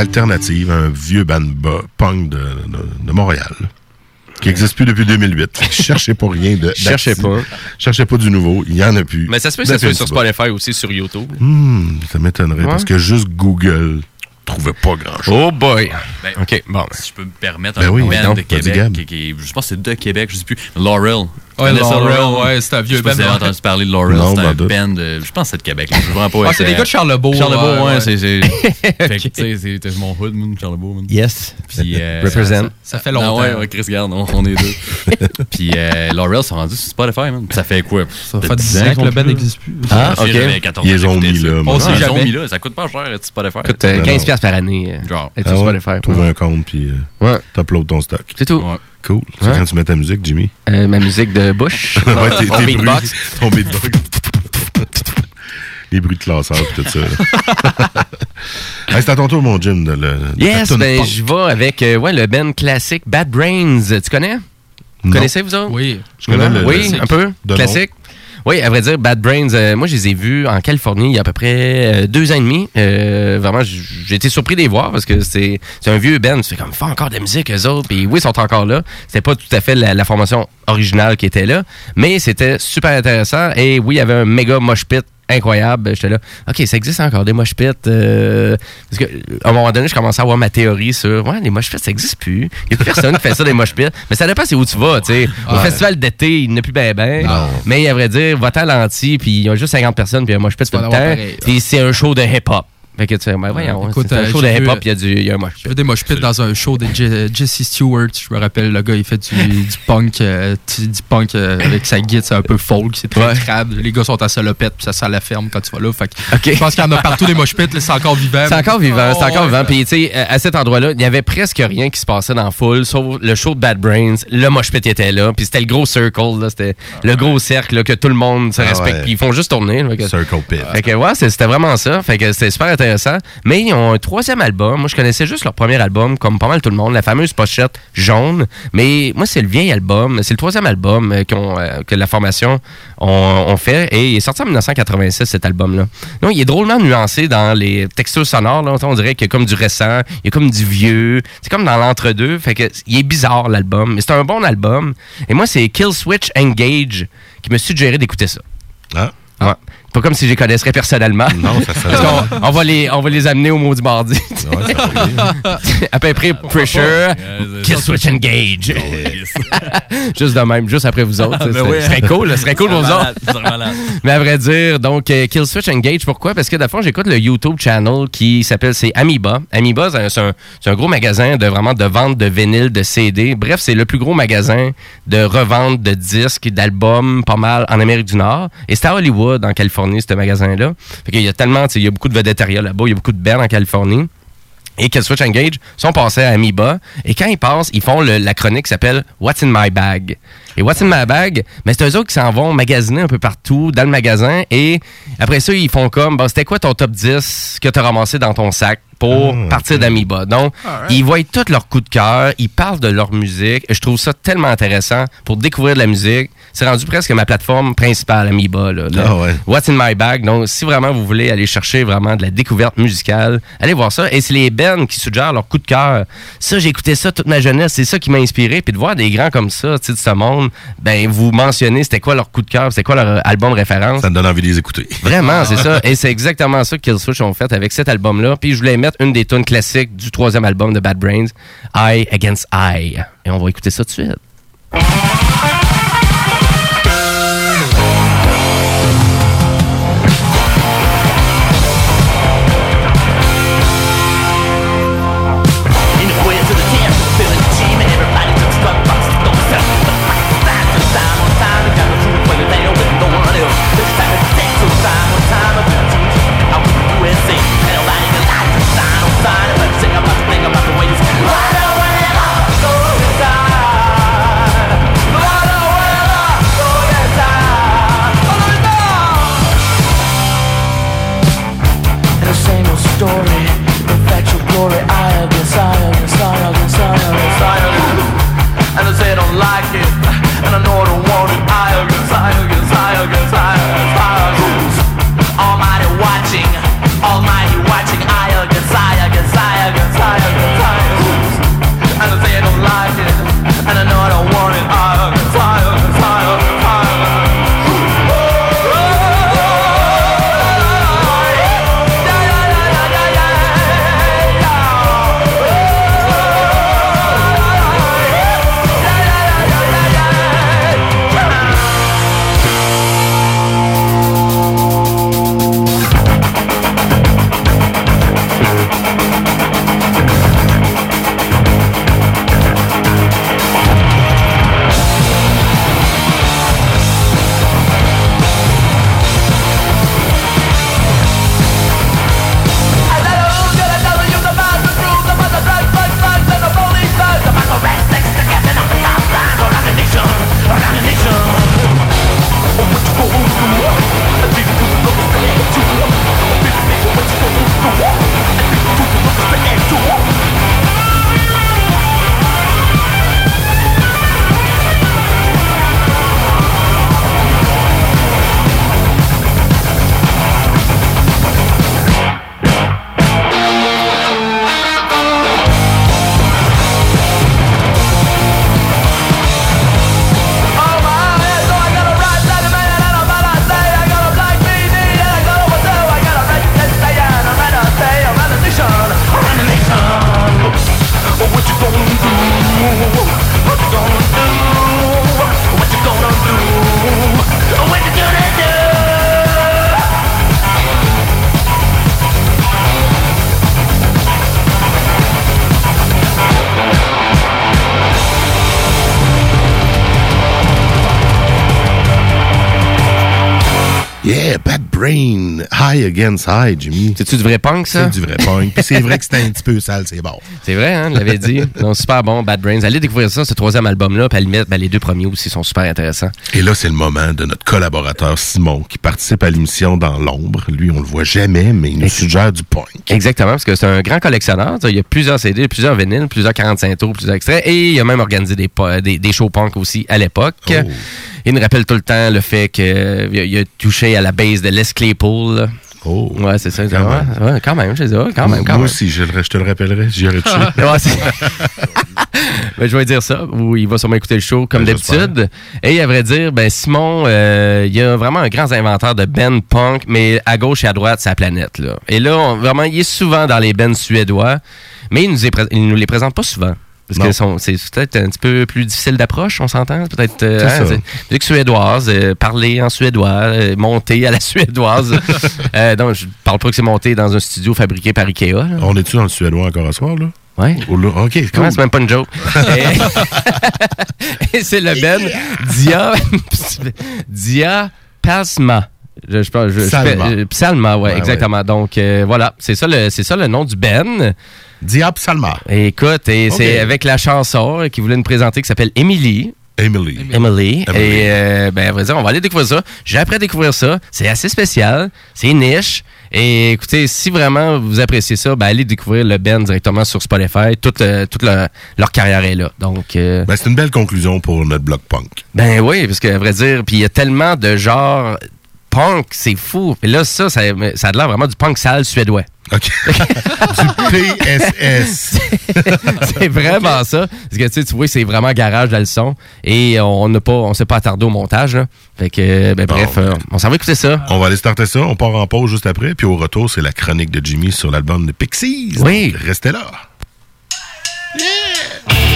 Avec l'alternative, un vieux band ba- punk de, de- de Montréal. Qui n'existe plus depuis 2008. Fait que Cherchez pas rien de. Cherchez pas. Cherchez pas du nouveau. Il y en a plus. Mais ça se peut que ça soit sur. Spotify aussi, sur YouTube. Hmm, ça m'étonnerait Ouais. parce que juste Google trouvait pas grand-chose. Oh boy. Ben, OK, bon. Si je peux me permettre, Ben un oui, band de Québec, Gab. qui, qui- je pense que c'est de Québec, je sais plus. Laurel. Ouais, Laurel, ouais, c'est un vieux Je sais pas si band, vous avez entendu parler de Laurel. C'est un band, de- je pense que c'est de Québec. là. Je vraiment pas Ah, c'est des euh, gars de Charlebourg. Charlebourg, ouais, ouais, c'est. c'est- Fait que, tu sais, c'est mon hood, man, Charlebourg, man. Yes. Puis, euh, Represent. Ça fait Ah longtemps. ouais, ouais, Chris, regarde, on, on est deux. Puis euh, Laurel sont rendus sur Spotify, man. Ça fait quoi? Ça fait 10 ans que le band n'existe plus. Ah, ok. 14 Ils ont mis là. On Ah, ont jamais. mis là, ça coûte pas cher Spotify. Coûte euh, Ben 15$ piastres par année. euh, Genre. Ah ouais, Spotify. Trouve un compte puis euh, Ouais. t'uploades ton stock. C'est tout. Ouais. Cool. C'est Ouais. quand tu mets ta musique, Jimmy? Euh, ma musique de Bush. ouais, tes, tes beatbox. ton beatbox. Les bruits de classeur et tout ça. hey, c'est à ton tour, mon Jim, de le. de ta Yes, ben je vais avec euh, ouais, le band classique Bad Brains. Tu connais? Vous connaissez vous autres? Oui. Je connais le- oui, le- un peu. de Classique. Oui, à vrai dire, Bad Brains, euh, moi, je les ai vus en Californie il y a à peu près euh, deux ans et demi. Euh, vraiment, j'ai été surpris de les voir parce que c'est un vieux band. Tu fais comme, font encore de la musique, eux autres. Puis oui, ils sont encore là. C'était pas tout à fait la, la formation originale qui était là, mais c'était super intéressant. Et oui, il y avait un méga mosh pit incroyable. J'étais là, OK, ça existe encore des mosh pits. euh, parce que à un moment donné, je commençais à avoir ma théorie sur, ouais, les mosh pits, ça existe plus. Il y a plus personne qui fait ça, des mosh pits. Mais ça dépend c'est où tu vas, tu sais. Au Ouais. festival d'été, il n'y en a plus ben ben. Non. Mais à vrai dire, va-t'en l'anti, puis il y a juste 50 personnes, puis un mosh pit tout le temps. Puis c'est un show de hip-hop. Fait que tu sais, ben voyons, Écoute, c'est un euh, show de hip-hop, il y a du il y a un mosh pit. des mosh pits dans un show de Je- Jesse Stewart. Je me rappelle, le gars, il fait du, du punk, euh, du, punk euh, avec sa guide, c'est un peu folk, c'est très Ouais. crade. Les gars sont à salopette, puis ça sent la ferme quand tu vas là. Fait. Je pense qu'il y en a partout des mosh pits, c'est encore vivant. C'est encore vivant, c'est Oh, encore ouais. vivant. Puis, tu sais, euh, à cet endroit-là, il y avait presque rien qui se passait dans la foule, sauf le show de Bad Brains. Le mosh pit était là, puis c'était le gros circle, là. C'était le gros cercle, là, que tout le monde se Ah respecte. Puis ils font juste tourner. là. Fait que- Circle Pit. Fait que ouais, c'était vraiment ça. Fait que c'était super intéressant. Mais ils ont un troisième album. Moi, je connaissais juste leur premier album, comme pas mal tout le monde, la fameuse pochette jaune. Mais moi, c'est le vieil album. C'est le troisième album euh, euh, que la formation ont, ont fait. Et il est sorti en 1986, cet album-là. Donc, il est drôlement nuancé dans les textures sonores. Là. On dirait qu'il y a comme du récent, il y a comme du vieux. C'est comme dans l'entre-deux. Fait que il est bizarre, l'album. Mais c'est un bon album. Et moi, c'est Kill Switch Engage qui me suggérait d'écouter ça. Ah. Ouais. Pas comme si je les connaisserais personnellement. Non, ça Parce on va, les, on va les amener au mot du mardi. Ouais, ça fait bien. à peu près Pressure, Kill Switch Engage. juste de même, juste après vous autres. ben Ce oui. serait cool, ce serait cool pour vous Malade, autres. Mais à vrai dire, donc, euh, Kill Switch Engage, pourquoi? Parce que, d'abord, j'écoute le YouTube channel qui s'appelle, c'est Amoeba. Amoeba, c'est un- c'est un, c'est un gros magasin de vraiment de vente de vinyle, de CD. Bref, c'est le plus gros magasin de revente de disques, d'albums, pas mal, en Amérique du Nord. Et c'est à Hollywood, en Californie, ce magasin-là. Fait qu'il y a tellement, il y a beaucoup de vedettariat là-bas, il y a beaucoup de bands en Californie et Kill Switch Engage sont passés à Amoeba. Et quand ils passent, ils font le- la chronique qui s'appelle What's in my bag? Et What's in my bag, ben, c'est eux autres qui s'en vont magasiner un peu partout dans le magasin. Et après ça, ils font comme, bon, c'était quoi ton top 10 que tu as ramassé dans ton sac pour partir d'Amoeba? Donc, ils voient tous leurs coups de cœur, ils parlent de leur musique. Et je trouve ça tellement intéressant pour découvrir de la musique. C'est rendu presque ma plateforme principale. Là, Là, Ah ouais. What's in my bag? Donc, si vraiment vous voulez aller chercher vraiment de la découverte musicale, allez voir ça. Et c'est les bands qui suggèrent leur coup de cœur. Ça, j'ai écouté ça toute ma jeunesse. C'est ça qui m'a inspiré. Puis de voir des grands comme ça, tu sais, de ce monde, ben, vous mentionnez c'était quoi leur coup de cœur, c'était quoi leur euh, album référence. Ça me donne envie de les écouter. Vraiment, c'est ça. Et c'est exactement ça que Killswitch ont fait avec cet album-là. Puis je voulais mettre une des tunes classiques du troisième album de Bad Brains, Eye Against Eye. Et on va écouter ça tout de suite. Against High, Jimmy. C'est-tu du vrai punk, ça? C'est du vrai punk. Puis c'est vrai que c'était un petit peu sale, c'est bon. C'est vrai, hein, je l'avais dit. Super bon, Bad Brains. Allez découvrir ça, ce troisième album-là. Puis à la limite, ben, les deux premiers aussi sont super intéressants. Et là, c'est le moment de notre collaborateur Simon qui participe à l'émission Dans l'ombre. Lui, on le voit jamais, mais il nous suggère du punk. Exactement, parce que c'est un grand collectionneur. Il y a plusieurs CD, plusieurs vinyles, plusieurs 45 tours, plusieurs extraits. Et il a même organisé des, des, des shows punk aussi à l'époque. Oh. Il nous rappelle tout le temps le fait qu'il a, touché à la base de Les Claypool. Oh. Ouais, c'est ça. Quand ouais, même. ouais, quand même, je sais pas, quand même, quand Moi même. aussi, je, le- je te le rappellerai, j'y aurais touché. Ben, je vais dire ça, ou il va sûrement écouter le show comme Ben, d'habitude. Et à vrai dire, ben Simon, euh, il y a vraiment un grand inventeur de band punk, mais à gauche et à droite, c'est la planète. Là. Et là, on- vraiment, il est souvent dans les bands suédois, mais il nous, est il nous les présente pas souvent. Parce Non. que c'est peut-être un petit peu plus difficile d'approche, on s'entend? Peut-être euh, musique suédoise, euh, parler en suédois, euh, monter à la suédoise. Donc, je parle pas que c'est monté dans un studio fabriqué par Ikea. là. On est-tu dans le suédois encore à soir, là? Ouais. OK, cool. Comment, c'est même pas une joke. Et, et c'est le Ben Dia, Dia Palsma. Je, je, je- je Psalma. euh, Psalma, ouais, Ouais, exactement. Donc euh, voilà, c'est ça le c'est ça le nom du Ben. Diab Salma. Écoute, et c'est avec la chanson qu'il voulait nous présenter qui s'appelle Emily. Emily. Emily. Emily. Et euh, ben, à vrai dire, on va aller découvrir ça. J'ai appris à découvrir ça. C'est assez spécial. C'est niche. Et écoutez, si vraiment vous appréciez ça, ben, allez découvrir le band directement sur Spotify. Toute, euh, toute leur, leur carrière est là. Donc, euh, Ben, c'est une belle conclusion pour notre bloc punk. ben oui, parce que à vrai dire, puis il y a tellement de genres punk, c'est fou. Puis là, ça, ça, ça a l'air vraiment du punk sale suédois. OK. du PSS. c'est vraiment ça. Parce que tu sais, tu vois, c'est vraiment garage dans le son. Et on n'a pas, on s'est pas attardé au montage. Là. Fait que, ben, bref, euh, on s'en va écouter ça. On va aller starter ça. On part en pause juste après. Puis au retour, c'est la chronique de Jimmy sur l'album de Pixies. Oui. Donc, restez là. och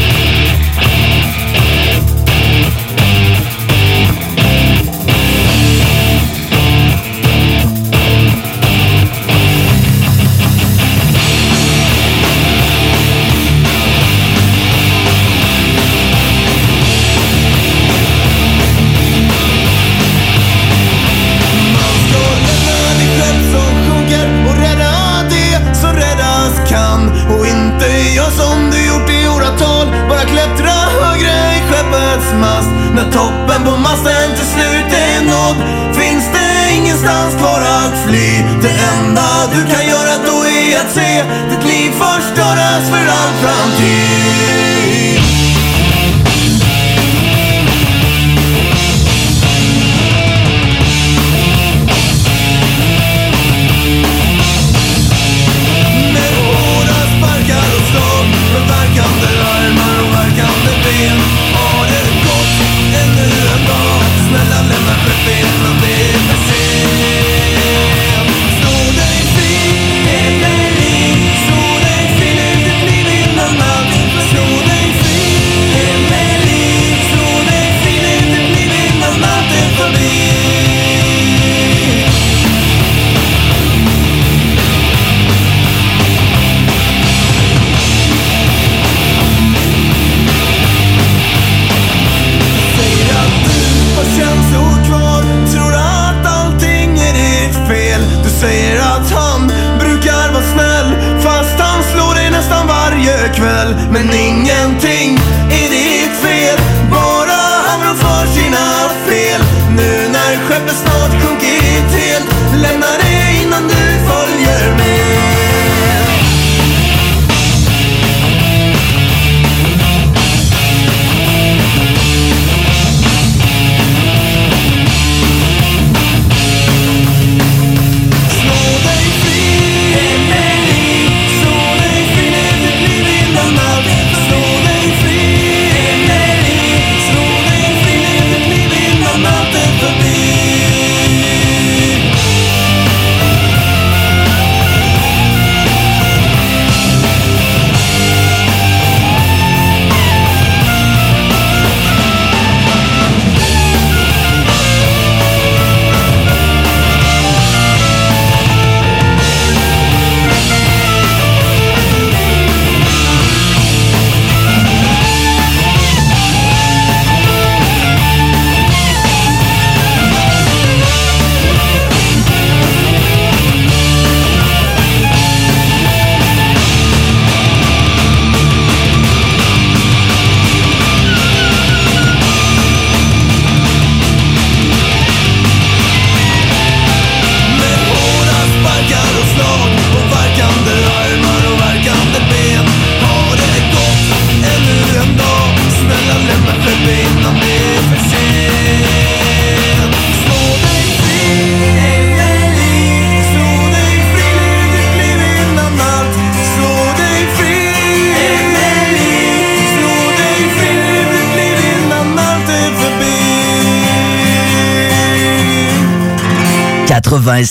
toppen på masten till slut är nådd. Finns det ingenstans kvar att fly? Det enda du kan göra då är att se Ditt liv förstöras för all framtid.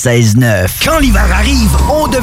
96.9. Quand l'hiver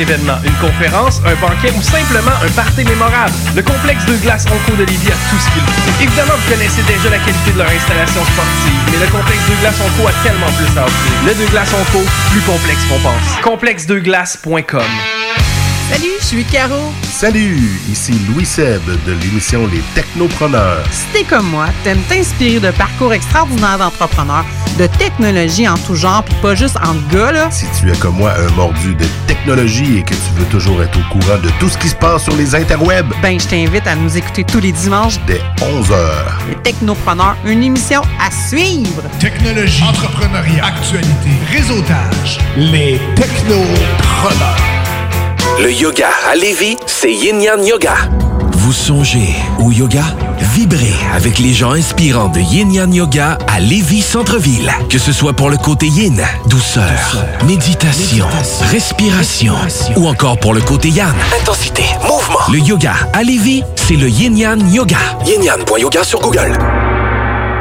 événement, une conférence, un banquet ou simplement un party mémorable. Le complexe de glace Onco de Lévis a tout ce qu'il faut. Évidemment, vous connaissez déjà la qualité de leur installation sportive, mais le complexe de glace Onco a tellement plus à offrir. Le de glace Onco, plus complexe qu'on pense. Complexedeglace.com Salut, je suis Caro. Salut, ici Louis Seb de l'émission Les Technopreneurs. Si t'es comme moi, t'aimes t'inspirer de parcours extraordinaires d'entrepreneurs, de technologie en tout genre, puis pas juste entre gars, là. Si tu es comme moi un mordu de technologie et que tu veux toujours être au courant de tout ce qui se passe sur les interwebs, Ben, je t'invite à nous écouter tous les dimanches. dès 11h. Les Technopreneurs, une émission à suivre. Technologie, entrepreneuriat, actualité, réseautage. Les technopreneurs. Le yoga à Lévis, c'est Yin Yang Yoga. Vous songez au yoga? Vibrez avec les gens inspirants de Yin Yang Yoga à Lévis Centre-Ville. Que ce soit pour le côté yin, douceur, méditation, respiration, ou encore pour le côté yang, intensité, mouvement. Le yoga à Lévis, c'est le Yin Yang Yoga. Yin Yang.yoga sur Google.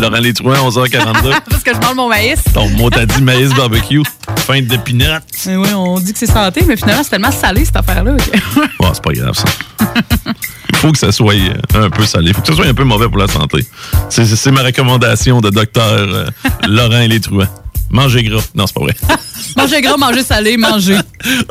Laurent Létrouin, 11h42. Parce que je mange mon maïs. Ton mot t'as dit maïs barbecue. Fin de pinot. Eh oui, on dit que c'est santé, mais finalement, c'est tellement salé, cette affaire-là. que- Bon, c'est pas grave, ça. Il faut que ça soit euh, un peu salé. Il faut que ça soit un peu mauvais pour la santé. C'est- ma recommandation de docteur euh, Laurent Létrouin. Mangez gras. Non, c'est pas vrai. Manger gras, manger salé, manger.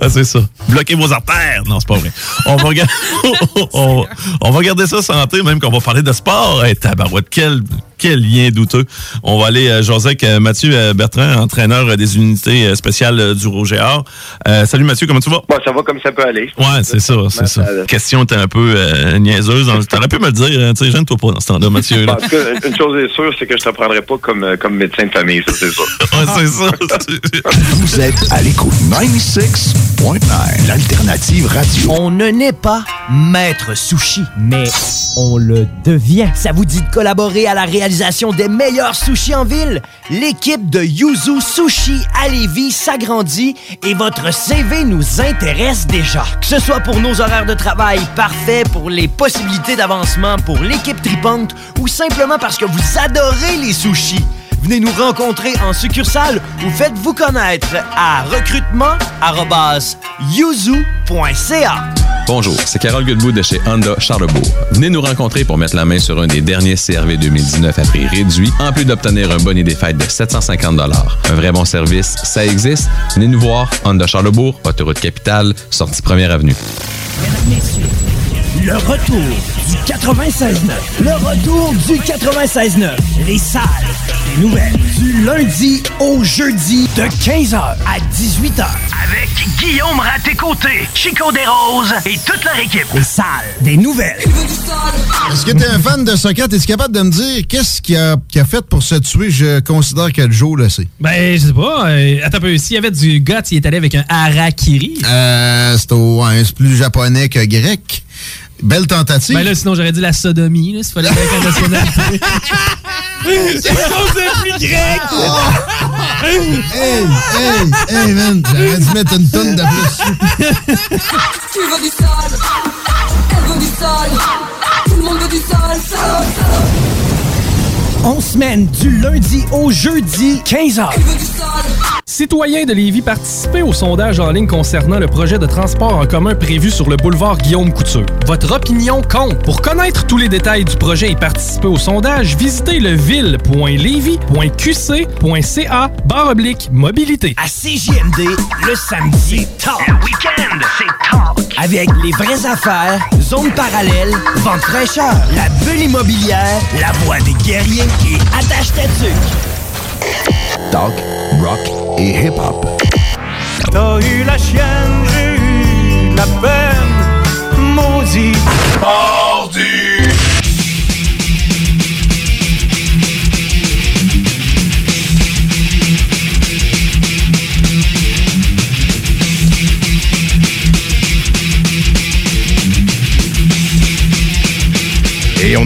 Ah, c'est ça. Bloquez vos artères. Non, c'est pas vrai. On va, regarder, on, on va garder ça santé, même qu'on va parler de sport. Hey, tabarouette, quel, quel lien douteux. On va aller euh, jaser avec euh, Mathieu euh, Bertrand, entraîneur euh, des unités euh, spéciales euh, du. Euh, salut Mathieu, comment tu vas? ça va comme ça peut aller. Ouais, c'est ça, c'est ça. La question était un peu euh, niaiseuse. T'aurais pu me le dire, hein, tu sais, gêne-toi pas dans ce temps-là, Mathieu. là. Tout cas, une chose est sûre, c'est que je te prendrai pas comme, euh, comme médecin de famille, ça c'est sûr. Ouais, c'est ça. Vous êtes à l'écoute 96.9, l'alternative radio. On ne naît pas maître sushi, mais on le devient. Ça vous dit de collaborer à la réalisation des meilleurs sushis en ville? L'équipe de Yuzu Sushi à Lévis s'agrandit et votre CV nous intéresse déjà. Que ce soit pour nos horaires de travail parfaits, pour les possibilités d'avancement pour l'équipe tripante ou simplement parce que vous adorez les sushis. Venez nous rencontrer en succursale ou faites-vous connaître à recrutement.yuzu.ca. Bonjour, c'est Carole Goodwood de chez Honda Charlebourg. Venez nous rencontrer pour mettre la main sur un des derniers CRV 2019 à prix réduit, en plus d'obtenir un bonnet des fêtes de 750 Un vrai bon service, ça existe. Venez nous voir, Honda Charlebourg, autoroute capitale, sortie première avenue. Le retour du 96.9. Le retour du 96.9. Les salles des nouvelles. Du lundi au jeudi de 15h à 18h. Avec Guillaume Raté-Côté, Chico Desroses et toute leur équipe. Les salles des nouvelles. Est-ce que tu es un fan de soccer? Es-tu capable de me dire qu'est-ce qu'il a, a fait pour se tuer? Je considère que Joe le sait. Ben, je sais pas. euh, attends un peu. S'il y avait du guts, il est allé avec un harakiri. Euh, c'est au- ouais, c'est plus japonais que grec. Belle tentative. Ben là, sinon, j'aurais dit la sodomie, là, s'il fallait la nationalité. C'est plus grec! hey, hey, hey, man, j'aurais dû mettre une tonne de plus. Tu veux du sol, elle veut du sol, tout le monde veut du sol, sol. On semaine du lundi au jeudi, 15h. Citoyens de Lévis, participez au sondage en ligne concernant le projet de transport en commun prévu sur le boulevard Guillaume Couture. Votre opinion compte. Pour connaître tous les détails du projet et participer au sondage, visitez le ville.levy.qc.ca barre oblique mobilité. À CJMD, le samedi, talk. Le week-end, c'est talk. Avec les vraies affaires, zone parallèle, vente fraîcheur, la bulle immobilière, la voix des guerriers et attache ta Talk, rock et hip-hop. T'as eu la chienne,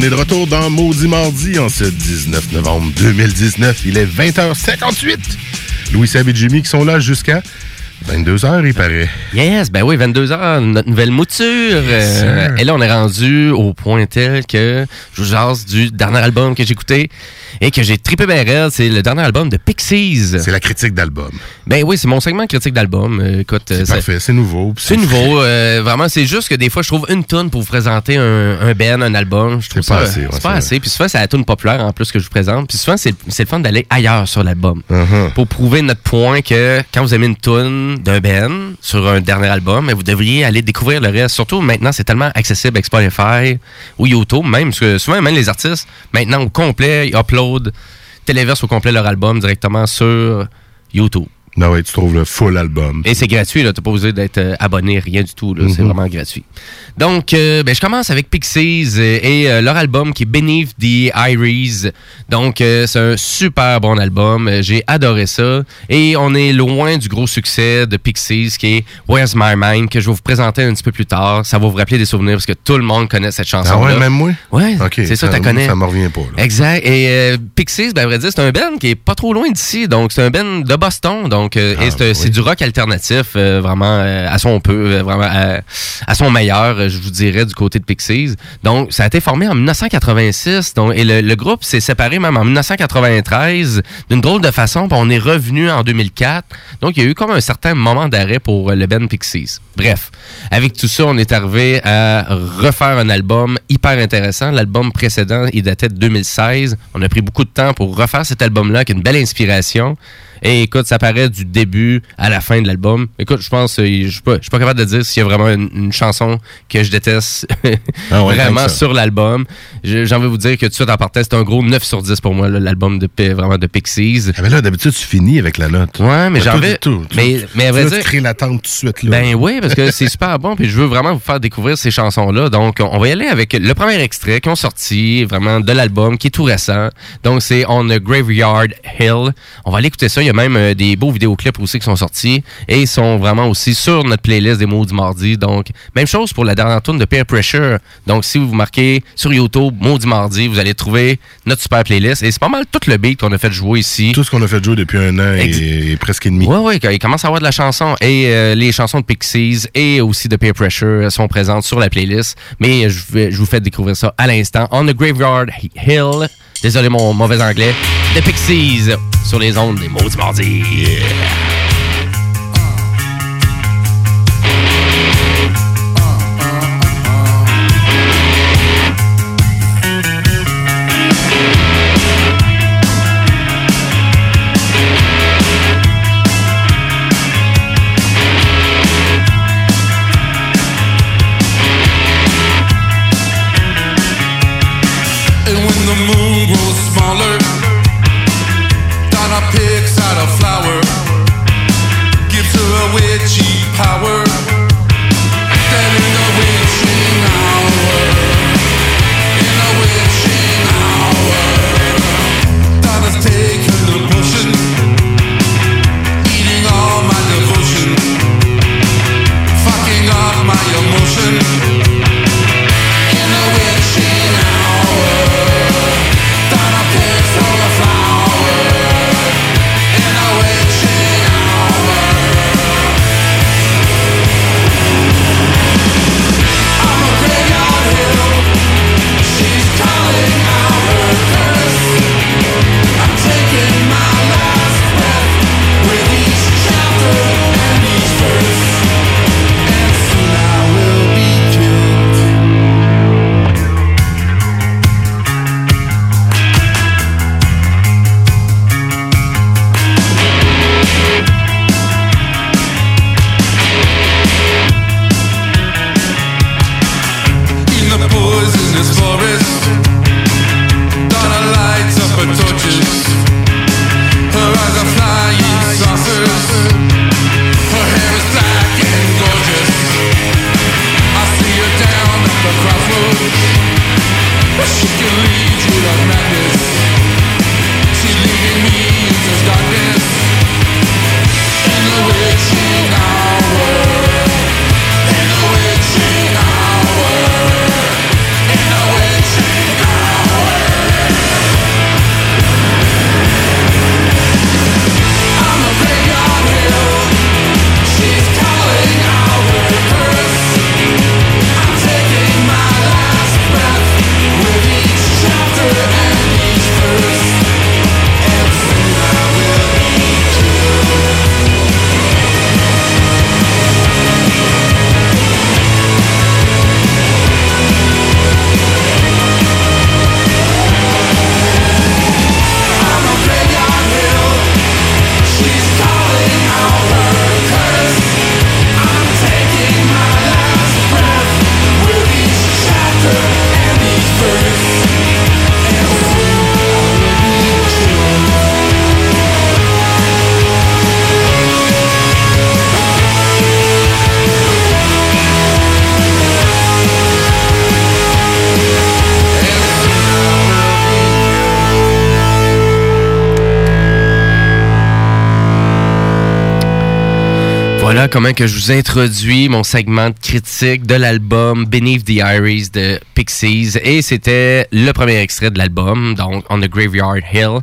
est de retour dans Maudit Mardi en ce 19 novembre 2019. Il est 20h58. Louis Sab et Jimmy qui sont là jusqu'à 22h, il paraît. Yes, ben oui, 22h, notre nouvelle mouture. Euh, et là, on est rendu au point tel que je vous jase du dernier album que j'ai écouté et que j'ai trippé raide. C'est le dernier album de Pixies. C'est la critique d'album. Ben oui, c'est mon segment critique d'album. Euh, écoute, euh, C'est parfait, c'est nouveau. C'est nouveau. euh, vraiment, c'est juste que des fois, je trouve une tune pour vous présenter un, un band, un album. Je trouve C'est pas ça- assez, ouais, C'est pas assez. Puis souvent, c'est la tune populaire en plus que je vous présente. Puis souvent, c'est c'est le fun d'aller ailleurs sur l'album. Uh-huh. Pour prouver notre point que quand vous aimez une tune d'un band sur un dernier album, vous devriez aller découvrir le reste. Surtout maintenant, c'est tellement accessible avec Spotify ou YouTube, même. Parce que souvent, même les artistes, maintenant au complet, ils uploadent, téléversent au complet leur album directement sur YouTube. Non, ouais, tu trouves le full album. Et c'est gratuit, là. T'as pas besoin d'être euh, abonné, rien du tout, là. C'est Mhm. vraiment gratuit. Donc, euh, ben, je commence avec Pixies euh, et euh, leur album qui est Beneath the Iris. Donc, c'est un super bon album. J'ai adoré ça. Et on est loin du gros succès de Pixies qui est Where's My Mind, que je vais vous présenter un petit peu plus tard. Ça va vous rappeler des souvenirs parce que tout le monde connaît cette chanson. Ah ouais, même moi? Ouais, Ok, c'est ça, tu connais. ça me revient pas, là. Exact. Et Pixies, ben, à vrai dire, c'est un band qui est pas trop loin d'ici. Donc, c'est un band de Boston. Donc, euh, Ah, c'est c'est du rock alternatif, euh, vraiment euh, à son peu, euh, vraiment à, à son meilleur, euh, je vous dirais, du côté de Pixies. Donc, ça a été formé en 1986. Donc, et le, le groupe s'est séparé même en 1993 d'une drôle de façon. Puis on est revenu en 2004. Donc, il y a eu comme un certain moment d'arrêt pour euh, le band Pixies. Bref, avec tout ça, on est arrivé à refaire un album hyper intéressant. L'album précédent, il datait de 2016. On a pris beaucoup de temps pour refaire cet album-là, qui est une belle inspiration. Et écoute, ça paraît du début à la fin de l'album. Écoute, je pense, euh, je suis pas, je suis pas capable de dire s'il y a vraiment une, une chanson que je déteste Ah ouais, vraiment sur l'album. J'ai envie de vous dire que tout de suite en partant, c'est un gros 9 sur 10 pour moi, l'album de vraiment de Pixies. Ah, mais là, d'habitude, tu finis avec la note. Ouais, mais j'en vais. tout. Tu- Mais, mais à vrai dire. tu l'attente tout de suite. Là. Ben oui, parce que c'est super bon, puis je veux vraiment vous faire découvrir ces chansons-là. Donc, on va y aller avec le premier extrait qui ont sorti vraiment de l'album, qui est tout récent. Donc, c'est On a Graveyard Hill. On va aller écouter ça. Il y a même euh, des beaux vidéoclips aussi qui sont sortis et ils sont vraiment aussi sur notre playlist des mots du mardi. Donc, même chose pour la dernière tune de Peer Pressure. Donc, si vous marquez sur YouTube Maudit Mardi, vous allez trouver notre super playlist. Et c'est pas mal tout le beat qu'on a fait jouer ici. Tout ce qu'on a fait jouer depuis un an et, et presque et demi. Oui, oui, il commence à avoir de la chanson. Et euh, les chansons de Pixies et aussi de Peer Pressure sont présentes sur la playlist. Mais je, vais- je vous fais découvrir ça à l'instant. On the Graveyard Hill. Désolé mon mauvais anglais. De Pixies sur les ondes des Maudits Mardis. And picks out a flower, gives her a witchy power. Then Que je vous introduis mon segment de critique de l'album Beneath the Iris de Pixies. Et c'était le premier extrait de l'album, donc On the Graveyard Hill.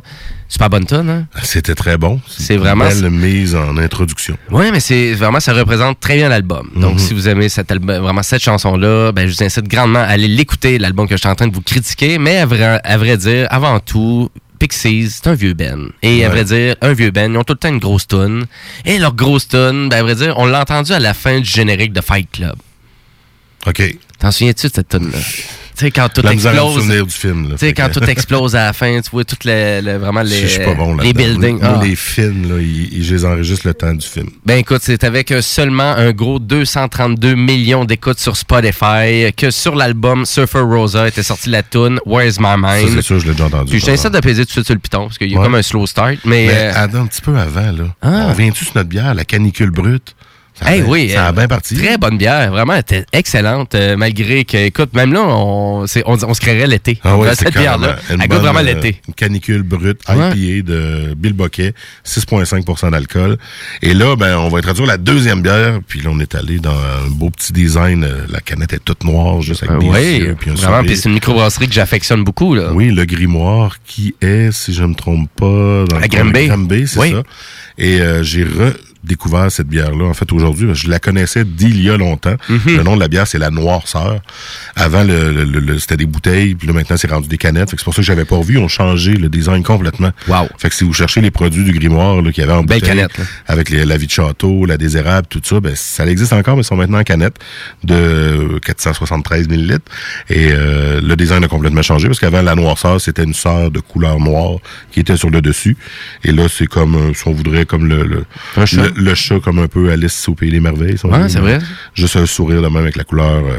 Super bonne tonne, hein? C'était très bon. C'est vraiment... Une belle mise en introduction. Oui, mais c'est vraiment, ça représente très bien l'album. Donc, si vous aimez cet album, vraiment cette chanson-là, ben, je vous incite grandement à aller l'écouter, l'album que je suis en train de vous critiquer. Mais à vrai, à vrai dire, avant tout, Pixies, c'est un vieux Ben. Et à vrai dire, un vieux Ben, ils ont tout le temps une grosse tune. Et leur grosse tune, ben, à vrai dire, on l'a entendu à la fin du générique de Fight Club. OK. T'en souviens-tu de cette tune-là? Tu sais, quand tout La explose. souvenir du film, là. Tu sais, Fait quand tout explose à la fin, tu vois toutes les, vraiment les, Je pas bon là les buildings. Moi, Ah. les films, là, ils, je les enregistre le temps du film. Ben écoute, c'est avec euh, seulement un gros 232 millions d'écoutes sur Spotify que sur l'album Surfer Rosa était sortie la tune Where's My Mind. c'est sûr, je l'ai déjà entendu. Puis je t'incite de peser tout de suite sur le piton parce qu'il y a Ouais. comme un slow start. Mais, Mais euh, attends, un petit peu avant, là. Ah. On vient-tu sur notre bière, la canicule brute? Ça a hey, bien- oui, Ça a euh, bien parti. Très bonne bière, vraiment, elle était excellente, euh, malgré que, écoute, même là, on, on, on se créerait l'été. Ah ouais, cette bière-là, elle une goûte bonne, vraiment euh, l'été. Une canicule brute Ouais. IPA de Bill Boquet, 6,5% d'alcool. Et là, ben, on va introduire la deuxième bière. Puis là, on est allé dans un beau petit design. Euh, La canette est toute noire, juste avec des oui, yeux, puis un vraiment, puis c'est une microbrasserie que j'affectionne beaucoup. Là. Oui, le grimoire qui est, si je ne me trompe pas, dans le Granby. Granby, c'est Oui. ça. Et euh, j'ai redécouvert cette bière-là, en fait, aujourd'hui. Je la connaissais d'il y a longtemps. Mhm. Le nom de la bière, c'est la Noirceur. Avant, le, le- le- c'était des bouteilles, puis là, maintenant, c'est rendu des canettes. Fait que C'est pour ça que j'avais pas revu. Ils ont changé le design complètement. Wow. Fait que si vous cherchez les produits du grimoire là, qu'il y avait en Belle bouteille, canette, avec les- la vie de château, la désérable, tout ça, ben, ça existe encore, mais ils sont maintenant en canette de 473 millilitres. Et euh, le design a complètement changé parce qu'avant, la noirceur, c'était une sœur de couleur noire qui était sur le dessus. Et là, c'est comme, euh, si on voudrait, comme le, le. Le, le chat, comme un peu Alice au Pays des Merveilles. si Ouais, veut. c'est vrai? Juste un sourire de même avec la couleur euh,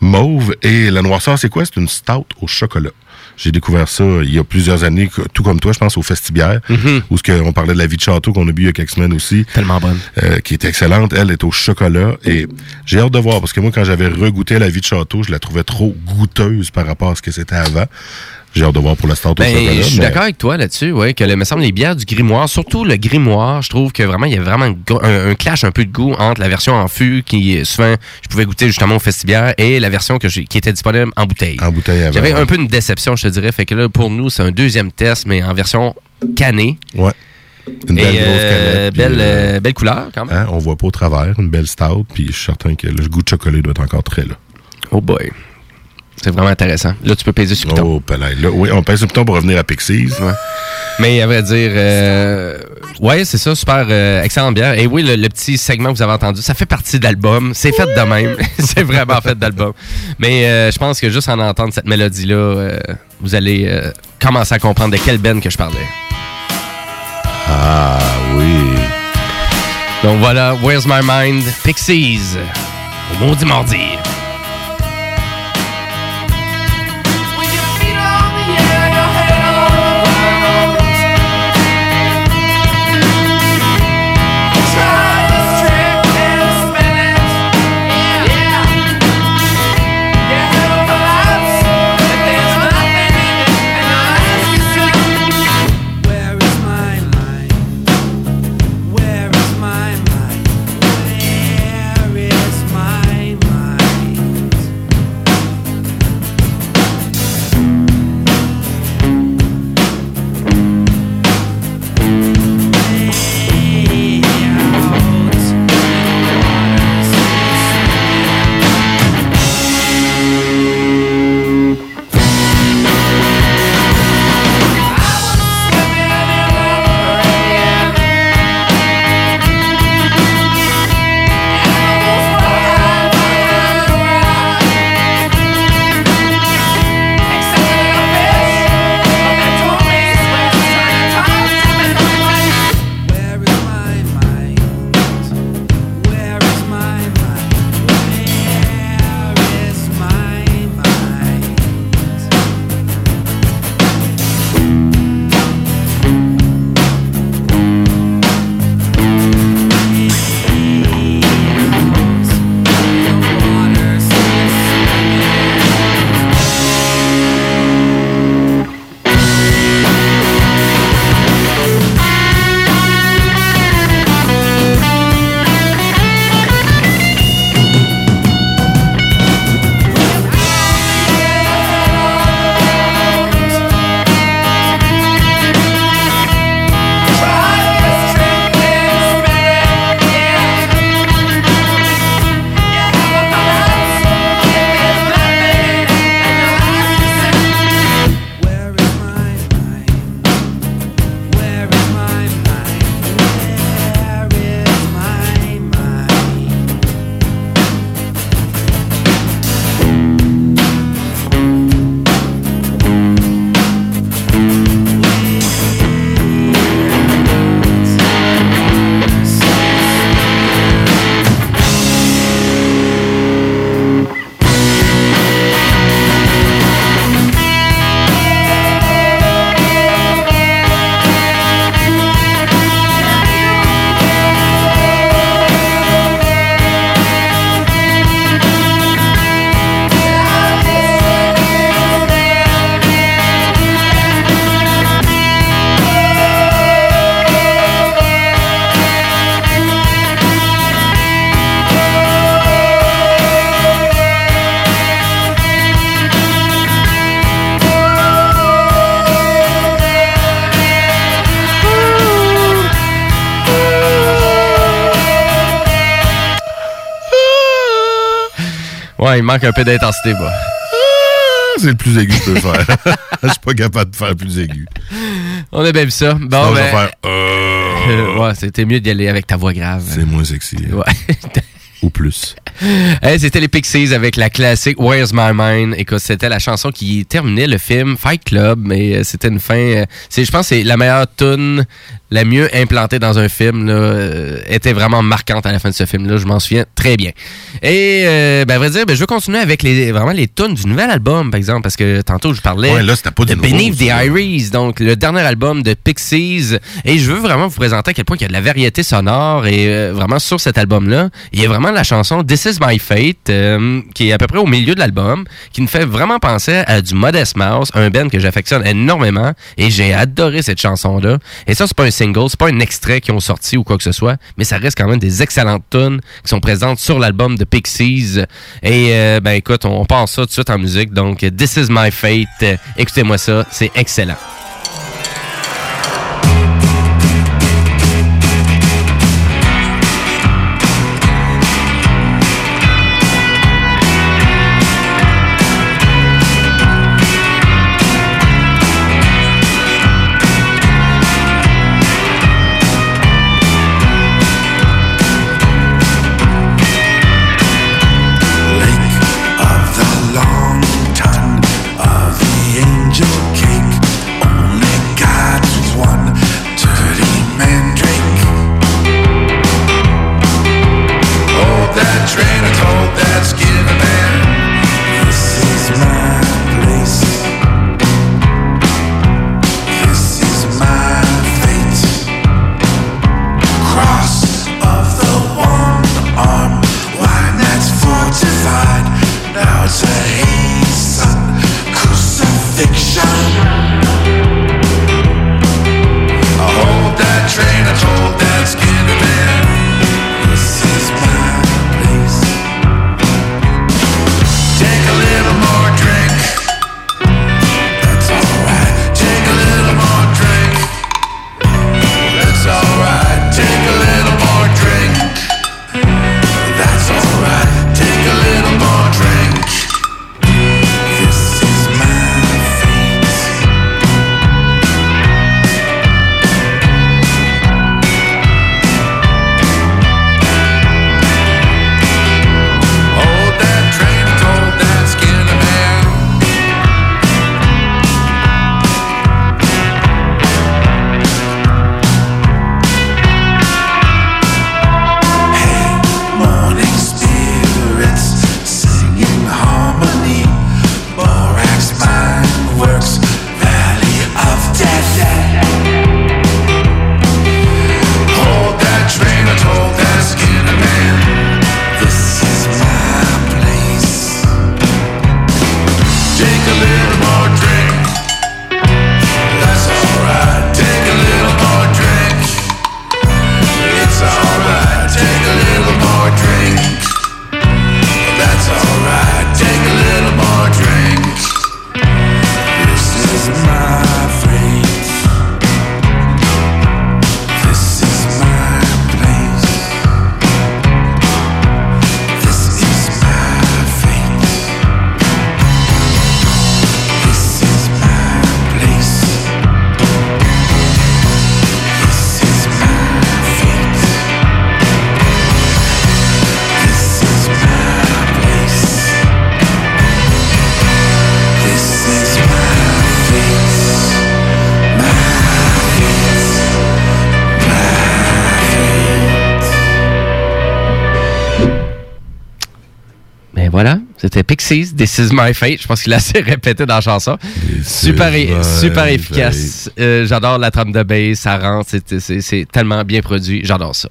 mauve. Et la noirceur, c'est quoi? C'est une stout au chocolat. J'ai découvert ça il y a plusieurs années, tout comme toi, je pense, au Festibière, Mhm. où ce que on parlait de la vie de château qu'on a bu il y a quelques semaines aussi. Tellement bonne. Euh, qui est excellente. Elle est au chocolat. Et j'ai hâte de voir, parce que moi, quand j'avais regoûté la vie de château, je la trouvais trop goûteuse par rapport à ce que c'était avant. J'ai hâte de voir pour la stout au Ben, je suis mais- d'accord avec toi là-dessus, ouais, que le, me semble les bières du grimoire, surtout le grimoire, je trouve que vraiment il y a vraiment un, un clash un peu de goût entre la version en fût qui souvent je pouvais goûter justement au festibière et la version que qui était disponible en bouteille. En bouteille avant. J'avais un peu une déception, je te dirais, fait que là pour nous c'est un deuxième test mais en version cannée. Ouais. Une belle euh, canette. belle, euh, euh, belle couleur quand même. hein, on voit pas au travers. Une belle stout. Puis je suis certain que le goût de chocolat doit être encore très là. Oh boy. C'est vraiment intéressant. Là, tu peux peser sur piton. Oh, palais. Là, oui, on pèse sur le piton pour revenir à Pixies. Ouais. Mais à vrai dire, euh, ouais, c'est ça, super euh, excellente bière. Et oui, le, le petit segment que vous avez entendu, ça fait partie de l'album. C'est fait de même. c'est vraiment fait d'album. Mais euh, je pense que juste en entendre cette mélodie-là, euh, vous allez euh, commencer à comprendre de quelle band que je parlais. Ah oui. Donc voilà, Where's My Mind? Pixies. Au maudit mardi. Manque un peu d'intensité, bah. C'est le plus aigu que je peux faire. Je suis pas capable de faire plus aigu. On a bien vu ça. Bon, Sinon, je vais ben, faire, euh, ouais, c'était mieux d'y aller avec ta voix grave. C'est moins sexy. Ouais. Ou plus. Hey, c'était les Pixies avec la classique Where's My Mind. Écoute, c'était la chanson qui terminait le film Fight Club, mais euh, c'était une fin. euh, c'est, je pense, que c'est la meilleure tune, la mieux implantée dans un film. Là, euh, était vraiment marquante à la fin de ce film-là. Je m'en souviens très bien. Et euh, ben, à vrai dire, ben, je veux continuer avec les vraiment les tunes du nouvel album, par exemple, parce que tantôt je parlais Ouais, là, pas de Beneath the. Iris, donc le dernier album de Pixies. Et je veux vraiment vous présenter à quel point il y a de la variété sonore et euh, vraiment sur cet album-là, il y a vraiment la chanson This Is My Fate euh, qui est à peu près au milieu de l'album, qui nous fait vraiment penser à du Modest Mouse, un band que j'affectionne énormément et j'ai adoré cette chanson-là. Et ça, c'est pas un c'est pas un extrait qui ont sorti ou quoi que ce soit, mais ça reste quand même des excellentes tunes qui sont présentes sur l'album de Pixies. Et euh, ben écoute, on passe ça tout de suite en musique. Donc, This Is My Fate, Euh, écoutez-moi ça, c'est excellent. This Is My Fate. Je pense qu'il a assez répété dans la chanson. Super, super efficace. Euh, J'adore la trame de bass, ça rentre, c'est- tellement bien produit. J'adore ça.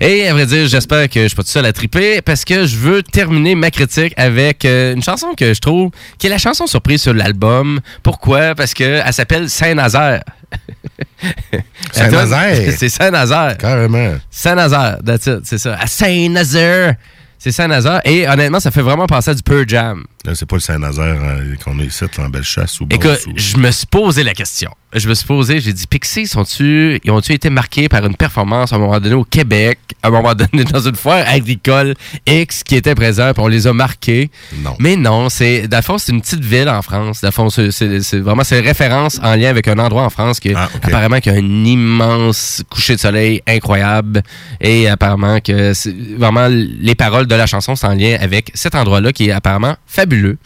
Et à vrai dire, j'espère que je suis pas tout seul à triper parce que je veux terminer ma critique avec euh, une chanson que je trouve qui est la chanson surprise sur l'album. Pourquoi? Parce que elle s'appelle Saint-Nazaire. Saint-Nazaire? C'est Saint-Nazaire. Carrément. Saint-Nazaire, that's it, c'est ça. À Saint-Nazaire. C'est Saint-Nazaire. Et honnêtement, ça fait vraiment penser à du Pearl Jam. C'est pas le Saint-Nazaire euh, qu'on a ici, là, en Bellechasse ou Écoute, ou- je me suis posé la question. Je me suis posé, j'ai dit, Pixies, sont-tu, ils ont-tu été marqués par une performance à un moment donné au Québec, à un moment donné dans une foire agricole X qui était présent, puis on les a marqués? Non. Mais non, c'est, fond, c'est une petite ville en France. Fond, c'est, vraiment, c'est une référence en lien avec un endroit en France qui, apparemment, qui a un immense coucher de soleil incroyable. Et apparemment que vraiment les paroles de la chanson sont en lien avec cet endroit-là qui est apparemment fabuleux.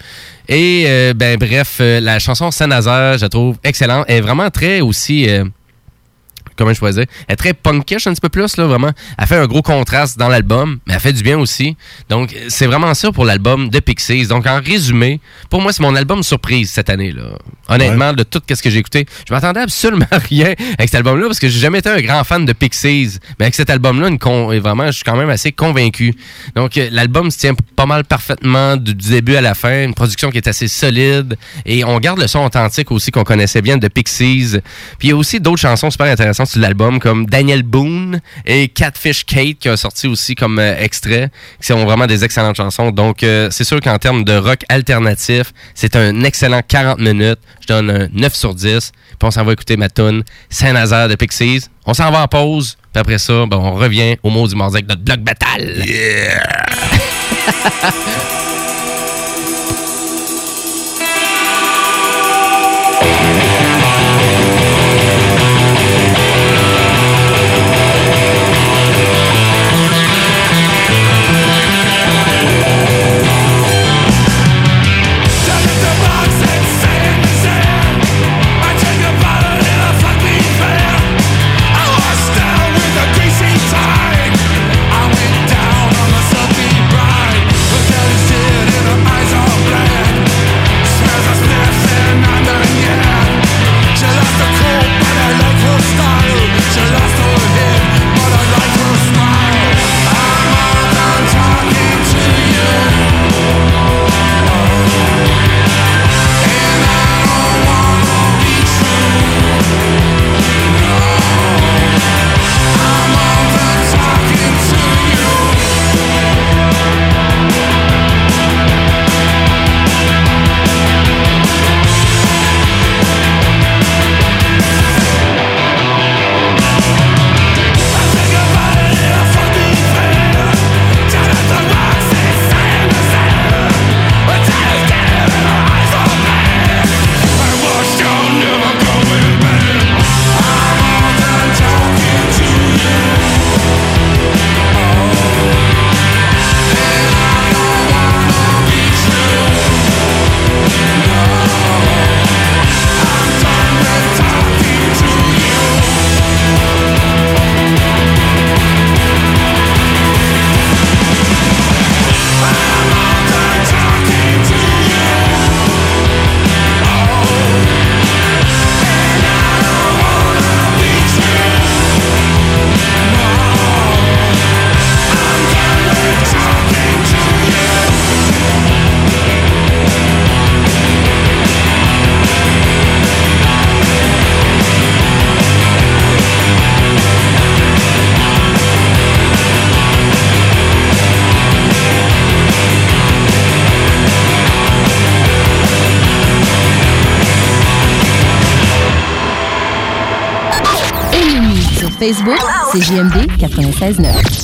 Et euh, ben bref, euh, la chanson Saint-Nazaire, je trouve excellente. Elle est vraiment très aussi euh, comment je pourrais dire, elle est très punkish un petit peu plus, là, vraiment. Elle fait un gros contraste dans l'album, mais elle fait du bien aussi. Donc, c'est vraiment ça pour l'album de Pixies. Donc, en résumé, pour moi, c'est mon album surprise cette année, là. Honnêtement, de tout ce que j'ai écouté, je m'attendais absolument à rien avec cet album-là, parce que j'ai jamais été un grand fan de Pixies. Mais avec cet album-là, vraiment, je suis quand même assez convaincu. Donc, euh, l'album se tient pas mal parfaitement du début à la fin, une production qui est assez solide, et on garde le son authentique aussi qu'on connaissait bien de Pixies. Puis il y a aussi d'autres chansons super intéressantes sur l'album, comme Daniel Boone et Catfish Kate, qui a sorti aussi comme euh, extrait, qui sont vraiment des excellentes chansons. Donc, euh, c'est sûr qu'en termes de rock alternatif, c'est un excellent 40 minutes. Je donne un 9 sur 10. Puis on s'en va écouter ma Saint-Nazaire de Pixies. On s'en va en pause. Puis après ça, ben, on revient au mot du mardi avec notre bloc battle. Yeah! Facebook, c'est JMD 96.9.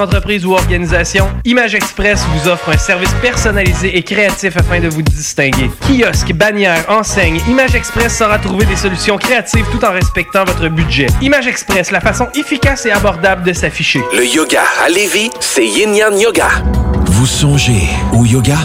entreprise ou organisation? Image Express vous offre un service personnalisé et créatif afin de vous distinguer. Kiosque, bannière, enseigne, Image Express saura trouver des solutions créatives tout en respectant votre budget. Image Express, la façon efficace et abordable de s'afficher. Le yoga à Lévis, c'est Yin Yang Yoga. Vous songez au yoga?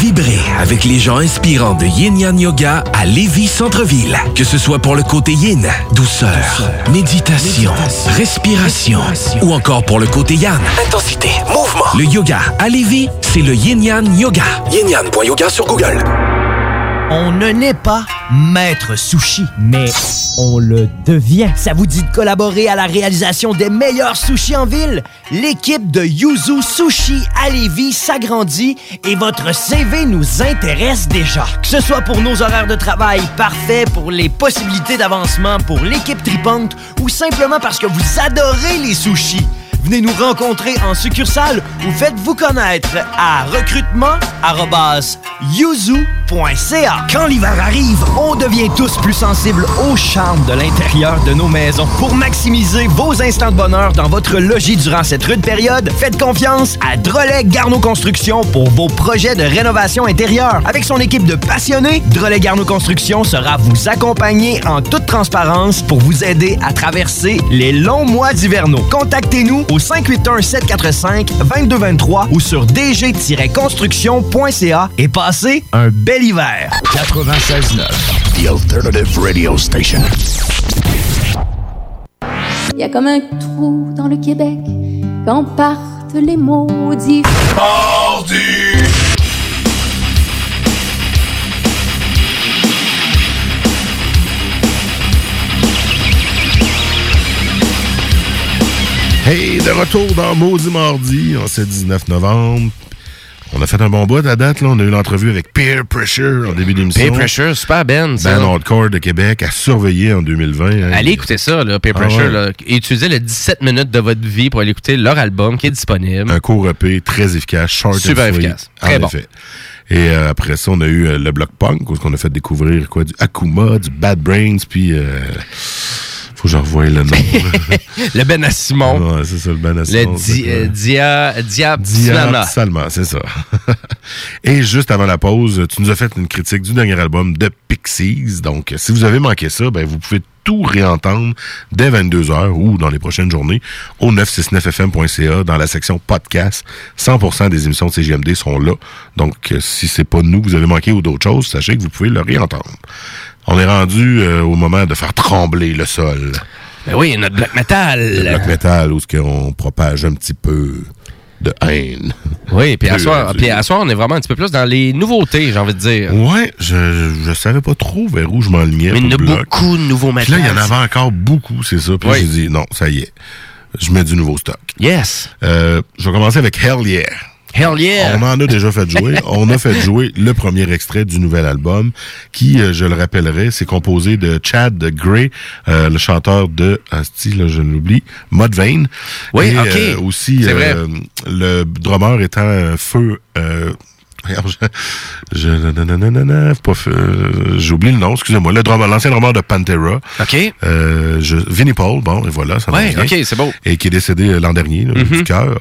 Vibrez avec les gens inspirants de Yin Yang Yoga à Lévis Centre-Ville. Que ce soit pour le côté yin, douceur, méditation, respiration, ou encore pour le côté yang, intensité, mouvement. Le yoga à Lévis, c'est le Yin Yang Yoga. Yin sur Google. On ne naît pas maître sushi, mais on le devient. Ça vous dit de collaborer à la réalisation des meilleurs sushis en ville? L'équipe de Yuzu Sushi à Lévis s'agrandit et votre CV nous intéresse déjà. Que ce soit pour nos horaires de travail parfaits, pour les possibilités d'avancement pour l'équipe tripante ou simplement parce que vous adorez les sushis. Venez nous rencontrer en succursale ou faites-vous connaître à recrutement@yuzu.ca. Quand l'hiver arrive, on devient tous plus sensibles au charme de l'intérieur de nos maisons. Pour maximiser vos instants de bonheur dans votre logis durant cette rude période, faites confiance à Drolet Garneau Construction pour vos projets de rénovation intérieure. Avec son équipe de passionnés, Drolet Garneau Construction sera vous accompagner en toute transparence pour vous aider à traverser les longs mois d'hivernaux. Contactez-nous au 581-745-2223 ou sur dg-construction.ca et passez un bel hiver. 96.9 The Alternative Radio Station. Y a comme un trou dans le Québec quand partent les maudits. Hey, de retour dans Maudit Mardi, en ce 19 novembre. On a fait un bon bout à date, là. On a eu l'entrevue avec Peer Pressure en début d'émission. Peer Pressure, super Ben, ça. Ben Hardcore de Québec à surveiller en 2020. hein. Allez écouter ça, là, Peer Ah Pressure. ouais. là. Utilisez le 17 minutes de votre vie pour aller écouter leur album qui est disponible. Un court EP très efficace, short and Super sweet, efficace. en Très bon. effet. Et euh, après ça, on a eu euh, le Block Punk, où on a fait découvrir quoi, du Akuma, du Bad Brains, puis... Euh, faut que je revoie le nom. le Ben à Simon. Ouais, c'est ça, le Ben à Le di, quoi? euh, Dia... Dia... Diab Salma. Salma, c'est ça. Et juste avant la pause, tu nous as fait une critique du dernier album de Pixies. Donc, si vous avez manqué ça, ben, vous pouvez tout réentendre dès 22h ou dans les prochaines journées au 969fm.ca dans la section podcast. 100% des émissions de CGMD sont là. Donc, euh, si c'est pas nous que vous avez manqué ou d'autres choses, sachez que vous pouvez le réentendre. On est rendu euh, au moment de faire trembler le sol. Ben oui, notre black metal. Le black metal, où ce qu'on propage un petit peu de haine. Oui, puis à soir, puis à soir, on est vraiment un petit peu plus dans les nouveautés, j'ai envie de dire. Ouais, je, je savais pas trop vers où je m'enlignais. Mais il y en a beaucoup de nouveaux Puis là, il y en avait encore beaucoup, c'est ça. Puis Oui. j'ai dit, non, ça y est. Je mets du nouveau stock. Yes. Euh, je vais commencer avec Hell Yeah. Hell yeah. On en a déjà fait jouer. On a fait jouer le premier extrait du nouvel album qui, euh, je le rappellerai, c'est composé de Chad Gray, euh, le chanteur de, asti, là, je l'oublie, Mudvayne. Oui, Et, ok. euh, aussi, vrai. euh, le drummer étant euh, Feu... Feu- euh, j'ai oublié le nom, excusez-moi, le drummer, l'ancien drummer de Pantera. OK. Euh, je, Vinnie Paul, bon, et voilà, ça va Ouais. OK, c'est beau. Et qui est décédé euh, l'an dernier, là, Mhm. du cœur.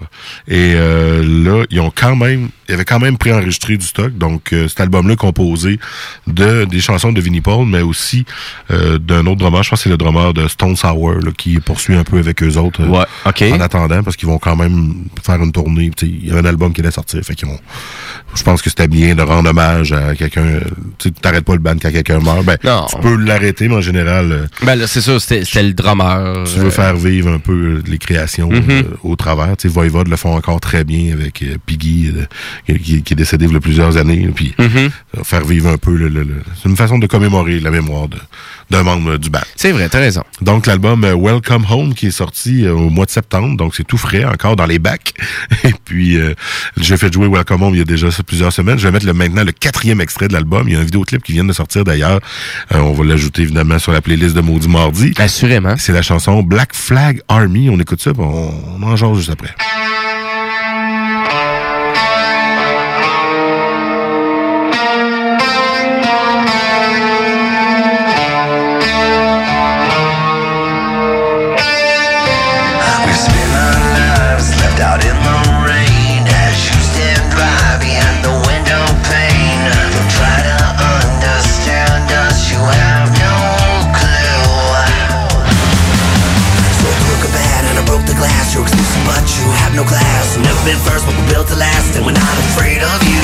Et euh, là, ils ont quand même, ils avaient quand même préenregistré du stock. Donc, euh, cet album-là est composé de des chansons de Vinnie Paul, mais aussi d'un autre drummer. Je pense que c'est le drummer de Stone Sour là, qui poursuit un peu avec eux autres. Ouais, OK. En attendant, parce qu'ils vont quand même faire une tournée. Il y a un album qui allait sortir. Fait qu'ils ont, je pense que c'était bien de rendre hommage à quelqu'un. euh, Tu t'arrêtes pas le band quand quelqu'un meurt. Ben, Non. tu peux l'arrêter, mais en général. euh, Ben là, c'est ça, c'était le drummer. tu veux Euh, faire vivre un peu les créations Mhm. euh, au travers. Tu sais, Voivod le font encore très bien avec euh, Piggy, euh, qui, qui est décédé il y a plusieurs années. Puis Mhm. euh, faire vivre un peu le, le- le- C'est une façon de commémorer la mémoire de- d'un membre du band. C'est vrai, t'as raison. Donc l'album Welcome Home qui est sorti au mois de septembre, donc c'est tout frais, encore dans les bacs. Et puis j'ai fait jouer Welcome Home il y a déjà ça, plusieurs semaines. Je vais mettre le, maintenant le quatrième extrait de l'album. Il y a un vidéoclip qui vient de sortir d'ailleurs. Euh, on va l'ajouter évidemment sur la playlist de Maudit Mardi. Assurément. C'est la chanson Black Flag Army. On écoute ça, on, on en jase juste après. no class. Never been first, but we're built to last. And we're not afraid of you.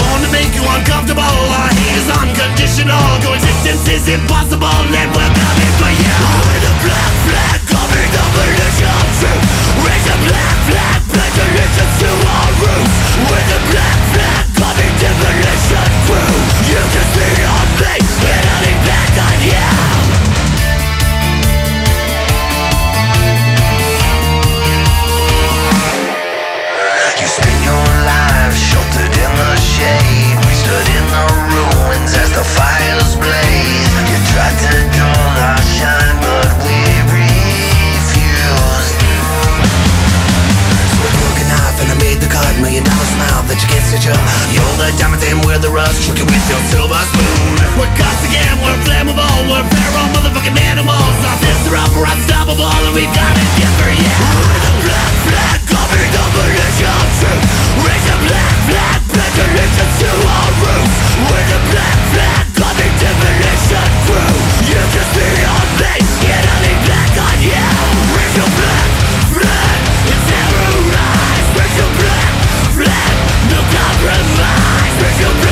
Born to make you uncomfortable. Our hate is unconditional. Coexistence is impossible. And we're coming for you. We're the black flag coming over the country Raise the black flag, pledge allegiance to our roots. We're the black flag coming demolition crew You can see our face, I'll be black on you. Have no the diamonds and we're the rust. Tricking with your silver spoon. We're cussed again, we're flammable. We're feral motherfucking animals. Our fists are up, we're unstoppable And we've got it. Together, yeah. We're the black flag Copy the militia truth Raise a black flag Pledge allegiance to our roots. We're the black flag Copy demolition crew. You can see on me Yet I leave black on you. Raise your flag you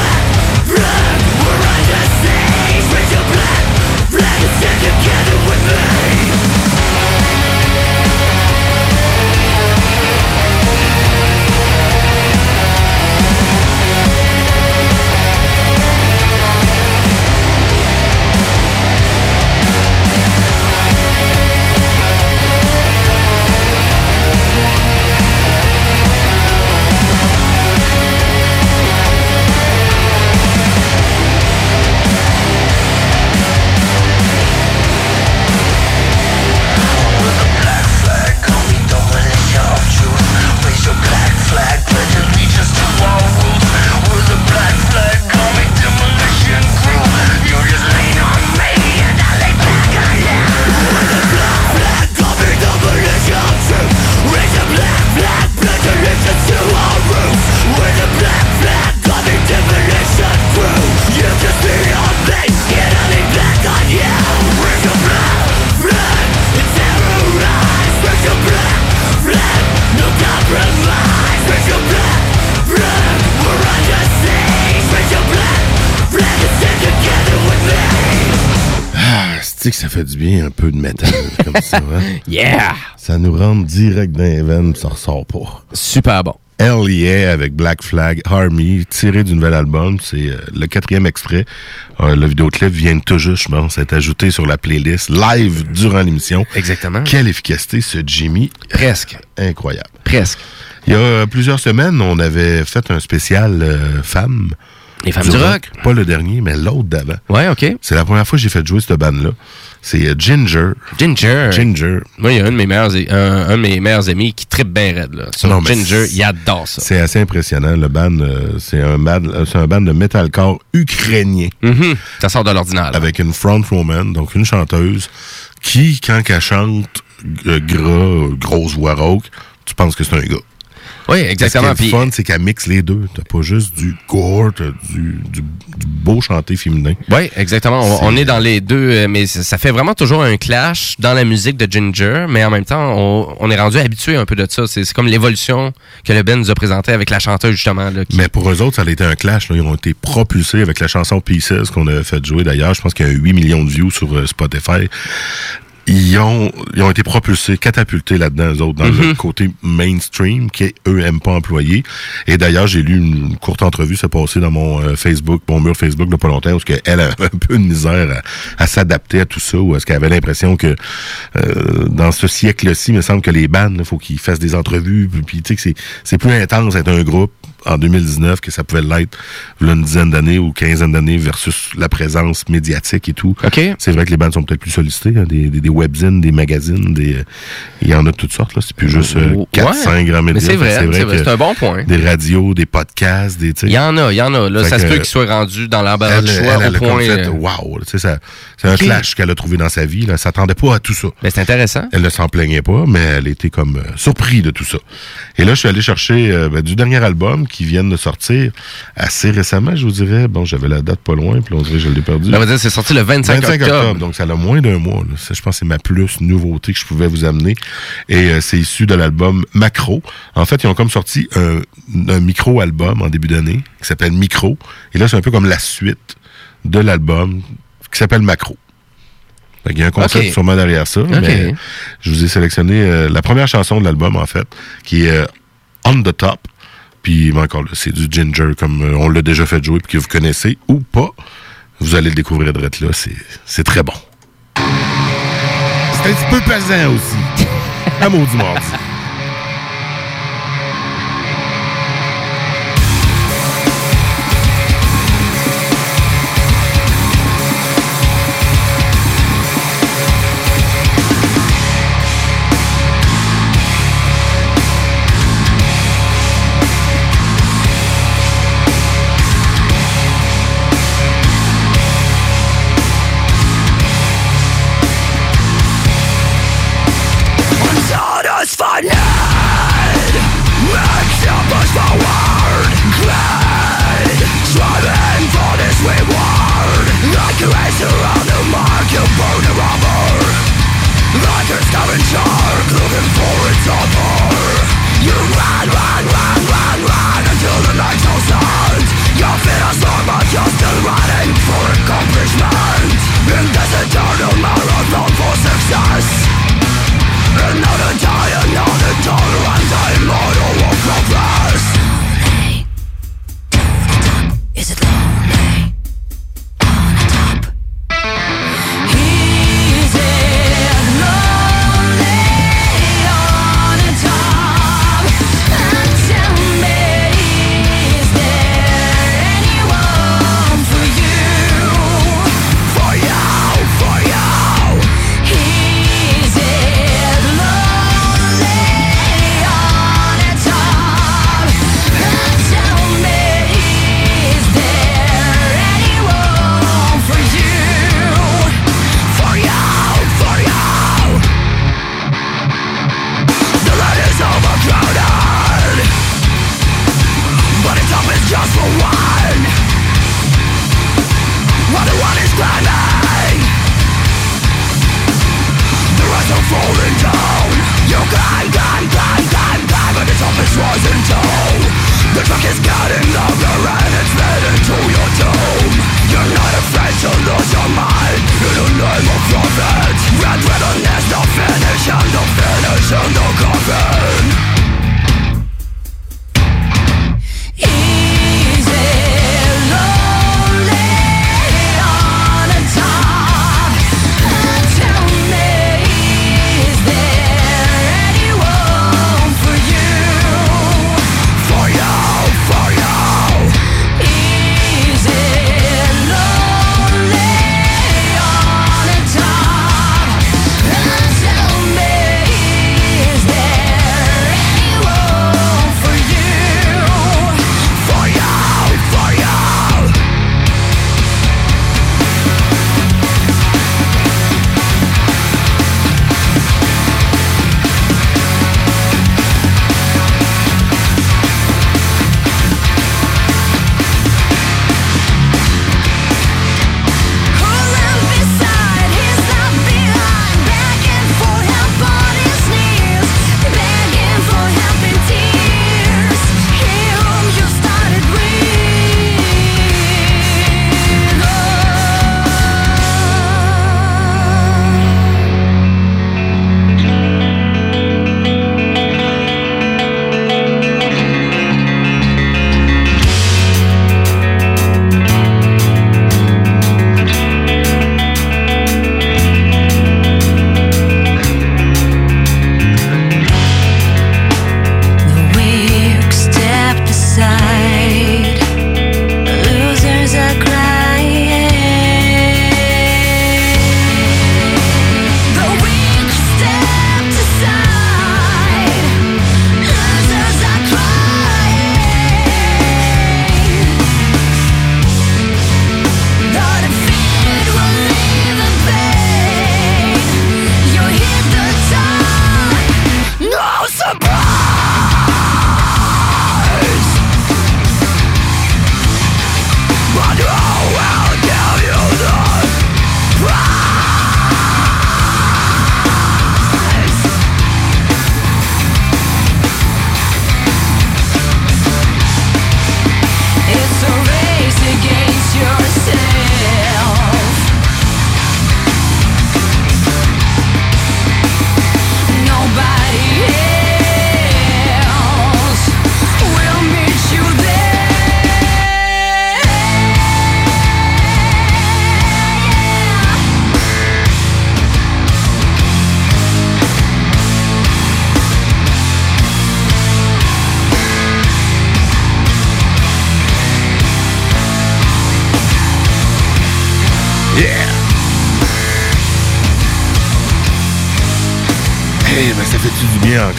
fait du bien un peu de métal comme ça, hein? Yeah! Ça nous rentre direct dans les veines, ça ressort pas. Super bon. Hell Yeah avec Black Flag Army, tiré du nouvel album. C'est euh, le quatrième extrait. Euh, le vidéoclip vient tout juste, je pense, être ajouté sur la playlist live durant l'émission. Exactement. Quelle efficacité, ce Jimmy. Presque. Incroyable. Presque. Il y a euh, plusieurs semaines, on avait fait un spécial euh, femmes. Les femmes du rock. Pas le dernier, mais l'autre d'avant. Ouais, OK. C'est la première fois que j'ai fait jouer cette bande-là. C'est euh, Ginger. Ginger. Ginger. Moi, il y a un de mes meilleurs, un, un de mes meilleurs amis qui trippe bien raide, là. Sur Non, Ginger, il adore ça. C'est assez impressionnant. Le band, euh, c'est un band, euh, c'est un band de metalcore ukrainien. Mm-hmm. Ça sort de l'ordinaire. Avec une frontwoman, donc une chanteuse, qui, quand elle chante euh, gras, grosse voix rauque, tu penses que c'est un gars. Oui, exactement. Ce qui est fun, c'est qu'elle mixe les deux. T'as pas juste du gore, t'as du, du, du beau chanté féminin. Oui, exactement. On, on est dans les deux, euh, mais ça fait vraiment toujours un clash dans la musique de Ginger, mais en même temps, on, on est rendu habitué un peu de ça. C'est comme l'évolution que le Ben nous a présenté avec la chanteuse, justement. Là, qui- Mais pour eux autres, ça a été un clash. là. Ils ont été propulsés avec la chanson Pieces qu'on avait fait jouer d'ailleurs. Je pense qu'il y a 8 millions de views sur euh, Spotify. Ils ont, ils ont été propulsés, catapultés là-dedans, eux autres, dans le côté mainstream, qui, eux, aiment pas employer. Et d'ailleurs, j'ai lu une courte entrevue se passer dans mon euh, Facebook, mon mur Facebook, de pas longtemps, parce qu'elle avait un peu de misère à, à s'adapter à tout ça, ou est-ce qu'elle avait l'impression que euh, dans ce siècle-ci, il me semble que les bands, il faut qu'ils fassent des entrevues, puis, tu sais que c'est, c'est plus intense d'être un groupe en 2019 que ça pouvait l'être une dizaine d'années ou quinzaine d'années versus la présence médiatique et tout. C'est vrai que les bandes sont peut-être plus sollicitées, hein, des, des, des webzines, des magazines, des euh, il y en a de toutes sortes là, c'est plus juste euh, Ouais. 4 5 grands médias. C'est vrai, c'est vrai, c'est un bon point. Des radios, des podcasts, des. Il y en a, il y en a. Là, Fait ça se peut qu'il soit rendu dans l'embarras du choix elle au point. fait, euh, wow, tu sais, ça- c'est un Ok. clash qu'elle a trouvé dans sa vie. Là. Elle s'attendait pas à tout ça. Mais c'est intéressant. Elle ne s'en plaignait pas, mais elle était comme euh, surpris de tout ça. Et là, je suis allé chercher euh, ben, du dernier album qui vient de sortir assez récemment, je vous dirais. Bon, j'avais la date pas loin, puis on dirait que je l'ai perdu. C'est sorti le 25 octobre. donc ça a moins d'un mois. là. Ça, je pense que c'est ma plus nouveauté que je pouvais vous amener. Et euh, c'est issu de l'album Macro. En fait, ils ont comme sorti un, un micro-album en début d'année qui s'appelle Micro. Et là, c'est un peu comme la suite de l'album qui s'appelle Macro. Il y a un concept sûrement derrière ça. Mais je vous ai sélectionné euh, la première chanson de l'album, en fait, qui est euh, On the Top. Puis encore là, c'est du Ginger, comme euh, on l'a déjà fait jouer, puis que vous connaissez ou pas. Vous allez le découvrir de là. C'est, c'est très bon. C'est un petit peu pesant aussi. Un maudit mardi. still waiting for accomplishment In this eternal marathon for success Another day, another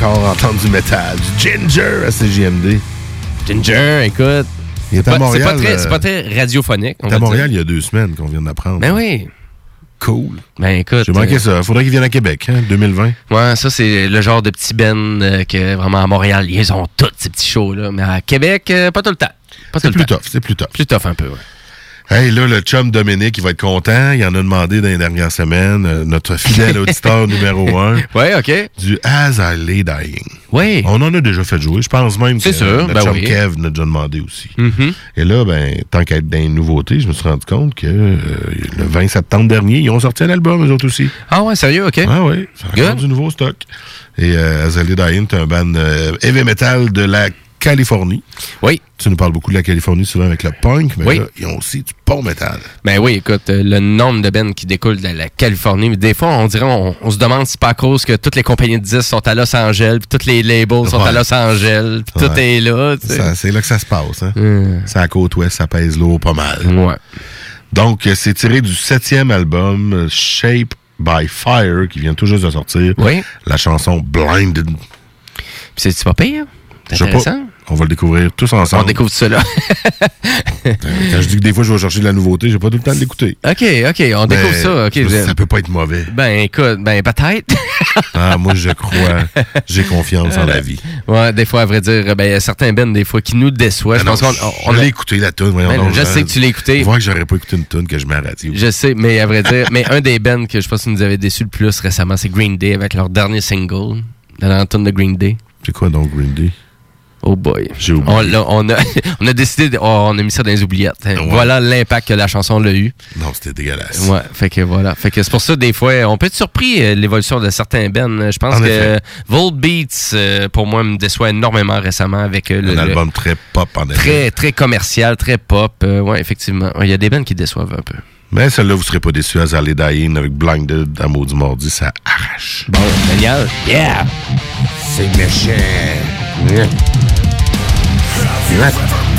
encore entendre du métal, du ginger à CJMD? Ginger, écoute. Il est C'est à pas- Montréal. C'est pas, très- euh, très radiophonique. on il est à Montréal dire. il y a deux semaines qu'on vient d'apprendre. Ben oui. Cool. Ben écoute. J'ai manqué euh, ça. Faudrait qu'il vienne à Québec, hein, 2020. Ouais, ça, c'est le genre de petit ben euh, que vraiment à Montréal, ils ont tous ces petits shows-là. Mais à Québec, euh, pas tout le temps. C'est plus tough, c'est plus tough. Plus tough un peu, ouais. Hey, là, le chum Dominique, il va être content. Il en a demandé dans les dernières semaines. euh, notre fidèle auditeur numéro un. Ouais, OK. Du As I Lay Dying. Oui. On en a déjà fait jouer. Je pense même que sûr, notre ben chum oui. Kev nous a déjà demandé aussi. Mhm. Et là, ben, tant qu'à être dans les nouveautés, je me suis rendu compte que euh, le 20 septembre dernier, ils ont sorti un album, eux autres aussi. Ah ouais, sérieux, OK. Ah oui, c'est encore du nouveau stock. Et euh, As I Lay Dying, c'est un band heavy metal de la Californie. Oui. Tu nous parles beaucoup de la Californie souvent avec le punk, mais Oui. là, ils ont aussi du pont métal. Ben oui, écoute, euh, le nombre de bands qui découlent de la Californie, mais des fois, on dirait, on, on se demande si c'est pas à cause que toutes les compagnies de disques sont à Los Angeles, puis tous les labels sont à. Los Angeles, puis tout est là, tu sais. Ça, C'est là que ça se passe. Hein? C'est à la côte ouest, ça pèse lourd pas mal. Ouais. Donc, euh, c'est tiré du septième album, euh, Shape by Fire, qui vient tout juste de sortir. Oui. La chanson Blinded. C'est pas pire? C'est Je sais pas. On va le découvrir tous ensemble. On découvre ça là. Quand je dis que des fois, je vais chercher de la nouveauté, j'ai pas tout le temps de l'écouter. OK, OK, on découvre ça. OK. ça, ça peut pas être mauvais. Ben écoute, ben peut-être. Ah, moi, je crois, j'ai confiance en la vie. Ouais, des fois, à vrai dire, ben, il y a certains bands, des fois, qui nous déçoivent. Je Ah non, pense qu'on je- on je a- écouté, la tune. voyons Ben, donc, je sais que tu l'as écouté. Voir que j'aurais pas écouté une tune que je mets à la radio. Je sais, mais à vrai dire, mais un des bands que je pense que nous avait déçu le plus récemment, c'est Green Day avec leur dernier single, la lanterne de Green Day. C'est quoi donc Green Day? Oh boy. J'ai oublié. On, a, on a décidé, de- oh, on a mis ça dans les oubliettes. hein. Voilà l'impact que la chanson l'a eu. Non, c'était dégueulasse. Ouais, fait que voilà. Fait que c'est pour ça, des fois, on peut être surpris euh, de l'évolution de certains bands. Je pense En que effet. Volbeats, euh, pour moi, me déçoit énormément récemment avec euh, le, Un le- album très pop, en effet. très, très commercial, très pop. Euh, ouais, effectivement. Il y a des bands qui déçoivent un peu. Mais celle-là, vous serez pas déçus. Azalea Dying avec Blinded, Amour du Mardi, ça arrache. Bon, génial. Yeah! C'est méchant. United.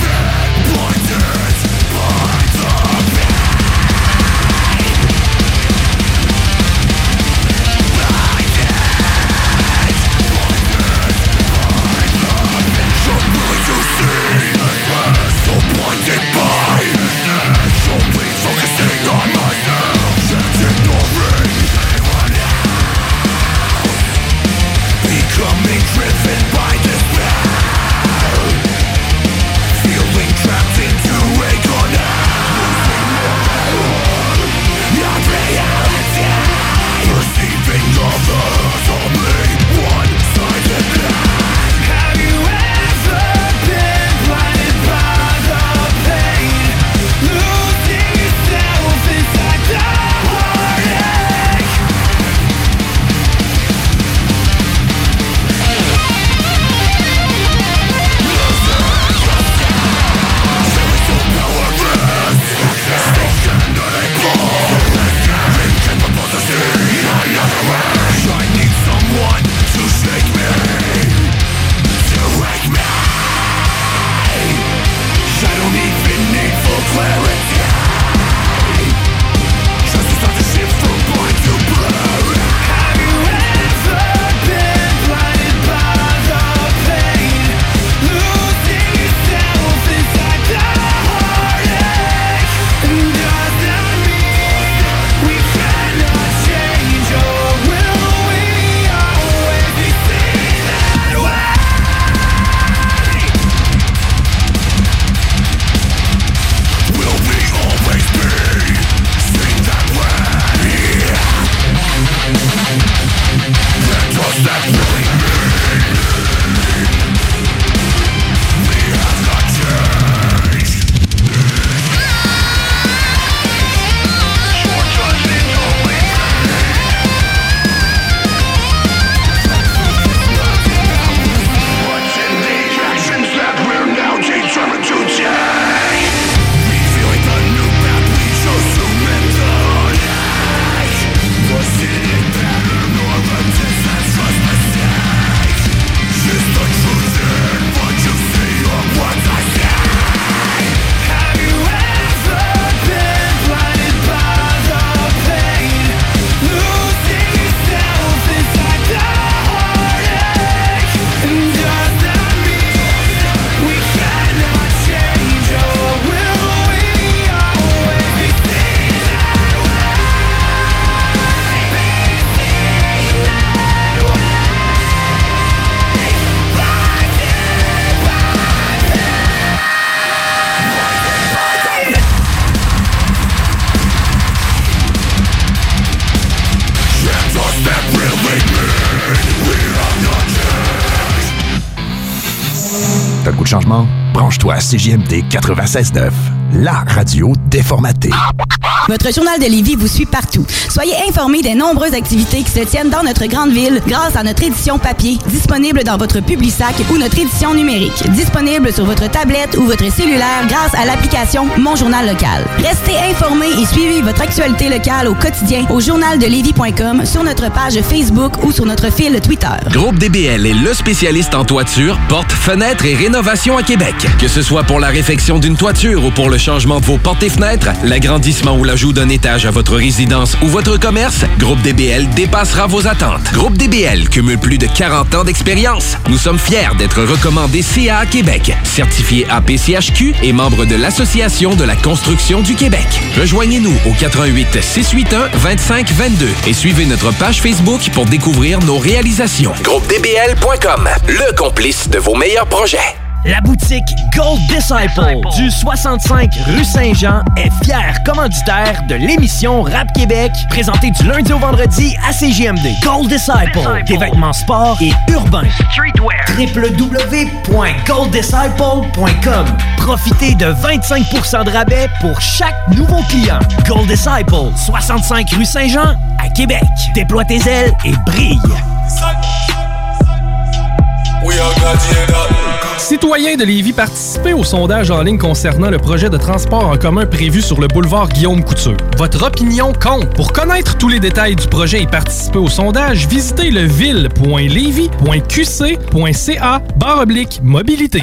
À CJMD 96.9, la radio déformatée. Votre journal de Lévis vous suit partout. Soyez informés des nombreuses activités qui se tiennent dans notre grande ville grâce à notre édition papier, disponible dans votre Publisac ou notre édition numérique, disponible sur votre tablette ou votre cellulaire grâce à l'application Mon Journal Local. Restez informés et suivez votre actualité locale au quotidien au journaldelévis.com, sur notre page Facebook ou sur notre fil Twitter. Groupe DBL est le spécialiste en toiture, portes, fenêtres et rénovation à Québec. Que ce soit pour la réfection d'une toiture ou pour le changement de vos portes et fenêtres, l'agrandissement ou l'ajout d'un étage à votre résidence ou votre commerce, Groupe DBL dépassera vos attentes. Groupe DBL cumule plus de 40 ans d'expérience. Nous sommes fiers d'être recommandés CA Québec, certifié APCHQ et membre de l'Association de la construction du Québec. Rejoignez-nous au 88 681 25 22 et suivez notre page Facebook pour découvrir nos réalisations. GroupeDBL.com, le complice de vos meilleurs projets. La boutique Gold Disciple du 65 rue Saint-Jean est fière commanditaire de l'émission Rap Québec présentée du lundi au vendredi à CGMD. Gold Disciple, des vêtements sport et urbains. Streetwear. www.golddisciple.com Profitez de 25% de rabais pour chaque nouveau client. Gold Disciple, 65 rue Saint-Jean à Québec. Déploie tes ailes et brille. Citoyens de Lévis, participez au sondage en ligne concernant le projet de transport en commun prévu sur le boulevard Guillaume Couture. Votre opinion compte. Pour connaître tous les détails du projet et participer au sondage, visitez le ville.levy.qc.ca barre oblique mobilité.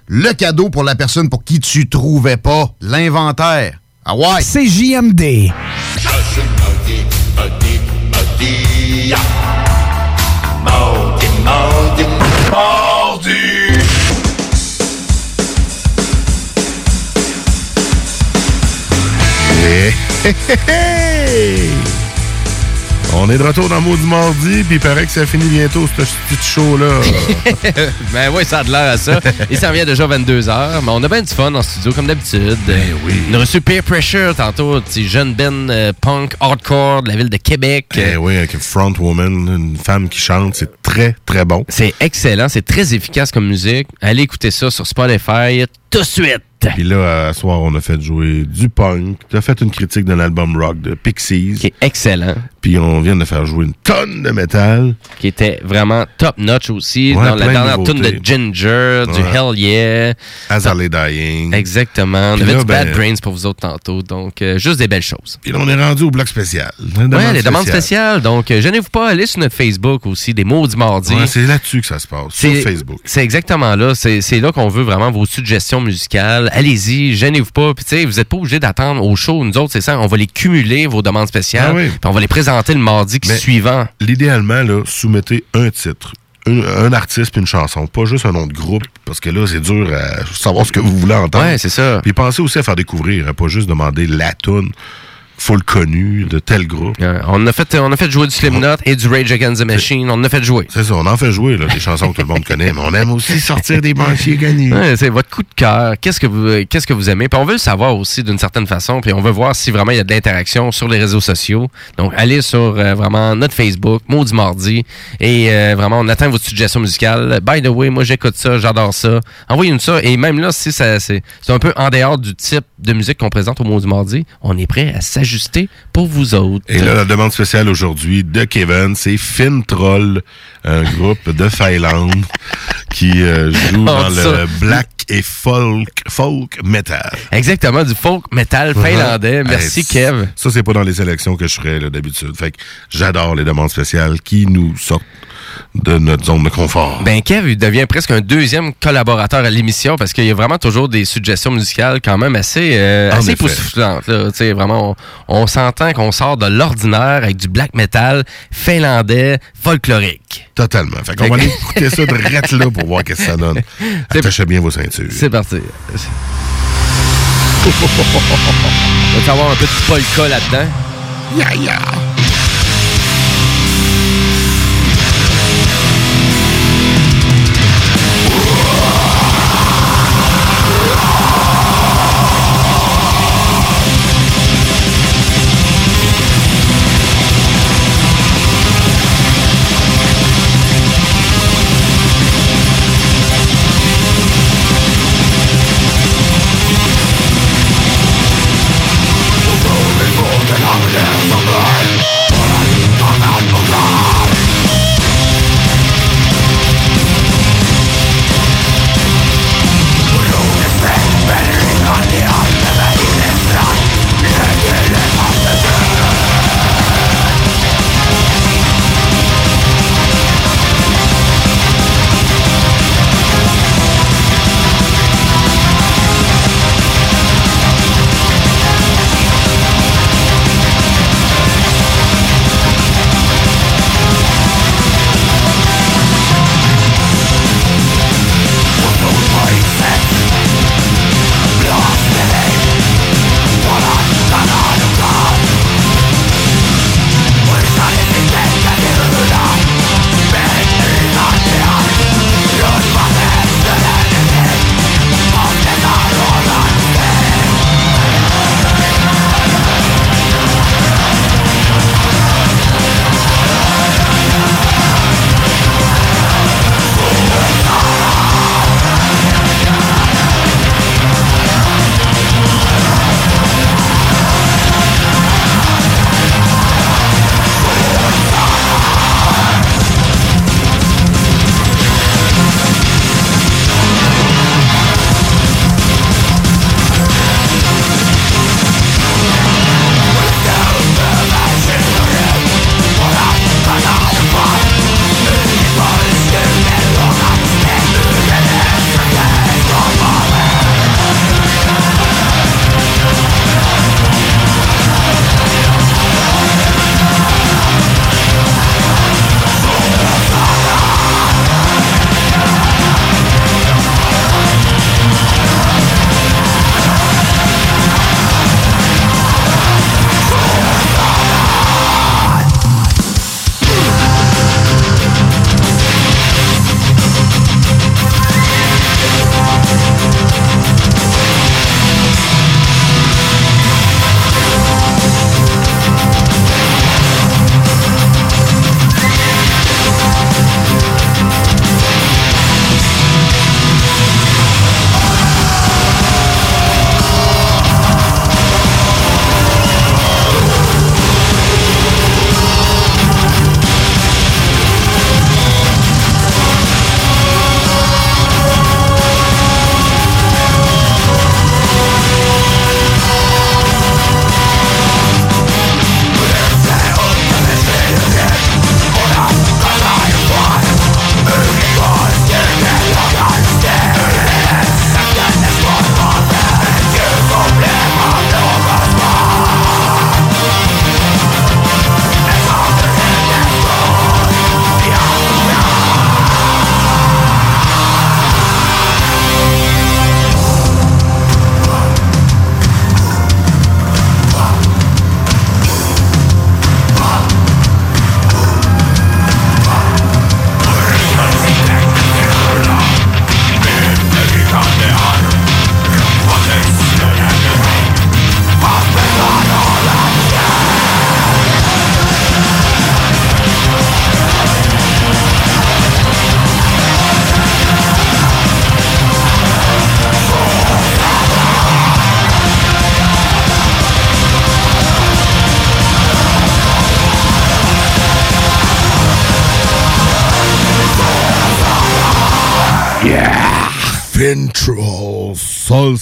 le cadeau pour la personne pour qui tu trouvais pas l'inventaire. Ah ouais! C'est JMD. Hey, hey, hey! On est de retour dans Maudit Mardi, puis il paraît que ça finit bientôt, ce petit show-là. ben oui, ça a de l'air à ça. Il s'en vient déjà 22h, mais on a bien du fun en studio, comme d'habitude. Ben oui. On a reçu Peer Pressure tantôt, petit jeune Ben euh, punk hardcore de la ville de Québec. Eh oui, avec une front woman, une femme qui chante, c'est très, très bon. C'est excellent, c'est très efficace comme musique. Allez écouter ça sur Spotify tout de suite. Puis là, à soir, on a fait jouer du punk. Tu as fait une critique d'un album rock de Pixies. Qui est excellent. Puis on vient de faire jouer une tonne de métal. Qui était vraiment top notch aussi. Ouais, dans la de dernière tune de nouveautés. Ginger, du. Hell Yeah. As Dying. Exactement. On avait là, du Bad ben- Brains pour vous autres tantôt. Donc, euh, juste des belles choses. Puis là, on est rendu au bloc spécial. Ouais, les demandes spéciales. Donc, euh, gênez-vous pas, allez sur notre Facebook aussi, des mots du mardi. Ouais, c'est là-dessus que ça se passe, sur C'est- Facebook. C'est exactement là. C'est là qu'on veut vraiment vos suggestions musicales. Allez-y, gênez-vous pas. Puis, tu sais, vous n'êtes pas obligé d'attendre au show. Nous autres, c'est ça. On va les cumuler, vos demandes spéciales. Ah oui. Puis on va les présenter le mardi Mais suivant. L'idéalement, là, soumettez un titre. Un, un artiste puis une chanson, pas juste un nom de groupe, parce que là, c'est dur à savoir ce que vous voulez entendre. Ouais, c'est ça. Puis pensez aussi à faire découvrir, hein, pas juste demander la tune full connue de tel groupe. Euh, on, a fait, on a fait jouer du Slipknot et du Rage Against the Machine. On en a fait jouer. C'est ça, on en fait jouer, là, des chansons que tout le monde connaît, mais on aime aussi sortir des banquiers gagnés. Ouais, c'est votre coup de cœur. Qu'est-ce que vous qu'est-ce que vous aimez? Puis on veut le savoir aussi d'une certaine façon. Puis on veut voir si vraiment il y a de l'interaction sur les réseaux sociaux. Donc allez sur euh, vraiment notre Facebook, Maudit Mardi, et euh, vraiment on attend votre suggestion musicale. By the way, moi j'écoute ça, j'adore ça. Envoyez-nous ça. Et même là, si ça c'est c'est un peu en dehors du type de musique qu'on présente au Maudit Mardi, on est prêt à pour vous autres. Et là, la demande spéciale aujourd'hui de Kevin, c'est Fin Troll, un groupe de Finlande qui euh, joue dans le black et folk, folk metal. Exactement, du folk metal finlandais. Merci, Hey, Kev. Ça, c'est pas dans les sélections que je ferais d'habitude. Fait que j'adore les demandes spéciales qui nous sortent de notre zone de confort. Ben Kev, il devient presque un deuxième collaborateur à l'émission parce qu'il y a vraiment toujours des suggestions musicales quand même assez, euh, assez époustouflantes. vraiment, on, on s'entend qu'on sort de l'ordinaire avec du black metal finlandais folklorique. Totalement. Fait qu'on va aller écouter ça de rette là pour voir qu'est-ce que ça donne. Attachez bien vos ceintures. C'est parti. Va-tu avoir un petit polka là-dedans? Ya, ya.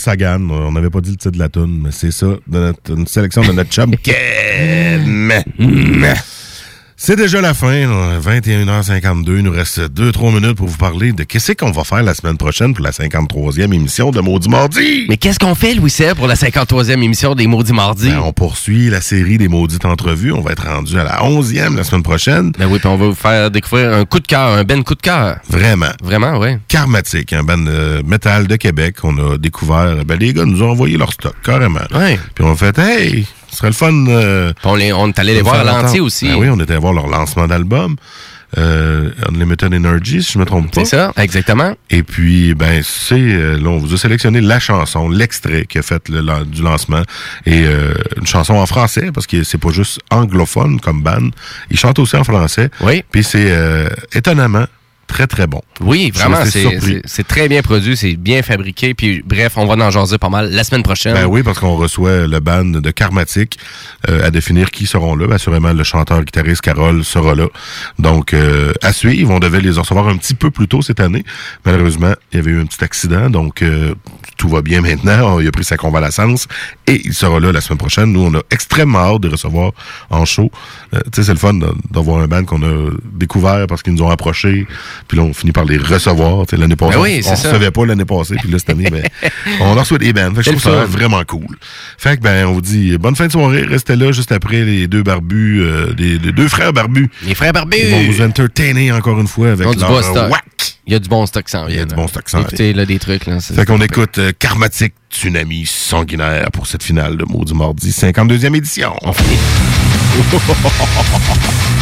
Sagan. On n'avait pas dit le titre de la tune, mais c'est ça. de notre- une sélection de notre chum Ken. C'est déjà la fin, là, 21h52. Il nous reste 2-3 minutes pour vous parler de qu'est-ce qu'on va faire la semaine prochaine pour la 53e émission de Maudit Mardi. Mais qu'est-ce qu'on fait, Louis pour la 53e émission des Maudits Mardis? Ben, on poursuit la série des Maudites Entrevues. On va être rendu à la 11e la semaine prochaine. Ben oui, puis on va vous faire découvrir un coup de cœur, un ben coup de cœur. Vraiment. Vraiment, oui. Karmatique, un band de métal de Québec. On a découvert, ben, les gars nous ont envoyé leur stock, carrément. Puis on a fait, hey, ce serait le fun. euh, on, les- on est allé les voir à l'entier aussi. Ben oui, on était allé voir leur lancement d'album. Euh, Unlimited Energy, si je me trompe pas. C'est ça, exactement. Et puis, ben, c'est, euh, là, on vous a sélectionné la chanson, l'extrait qui a fait le, du lancement. Et euh, une chanson en français, parce que c'est pas juste anglophone comme band. Ils chantent aussi en français. Oui. Puis c'est euh, étonnamment très, très bon. Oui, vraiment, c'est très bien produit, c'est bien fabriqué. Puis bref, on va en jaser pas mal la semaine prochaine. Ben oui, parce qu'on reçoit le band de Karmatic euh, à définir qui seront là. Assurément, le chanteur-guitariste Carole sera là. Donc, euh, à suivre. On devait les recevoir un petit peu plus tôt cette année. Malheureusement, il y avait eu un petit accident. Donc, euh, tout va bien maintenant. Il a pris sa convalescence et il sera là la semaine prochaine. Nous, on a extrêmement hâte de recevoir en show. Euh, tu sais, c'est le fun d'avoir un band qu'on a découvert parce qu'ils nous ont approchés. Puis là, on finit par les recevoir. Tu sais, L'année passée, Ben oui, on ne recevait pas l'année passée. Puis là, cette année, ben, on en reçoit des bands. Fait que je trouve ça vraiment cool. Fait que, ben, on vous dit bonne fin de soirée. Restez là juste après les deux barbus, euh, les, les deux frères barbus. Les frères barbus! Ils vont vous entertainer encore une fois avec leur whack. Il y a du bon stock vient. Il y a du bon stock qui s'en Écoutez, là, des trucs. Là, Fait qu'on écoute euh, Karmatic Tsunami Sanguinaire pour cette finale de Maudit Mardi, 52e édition. On finit.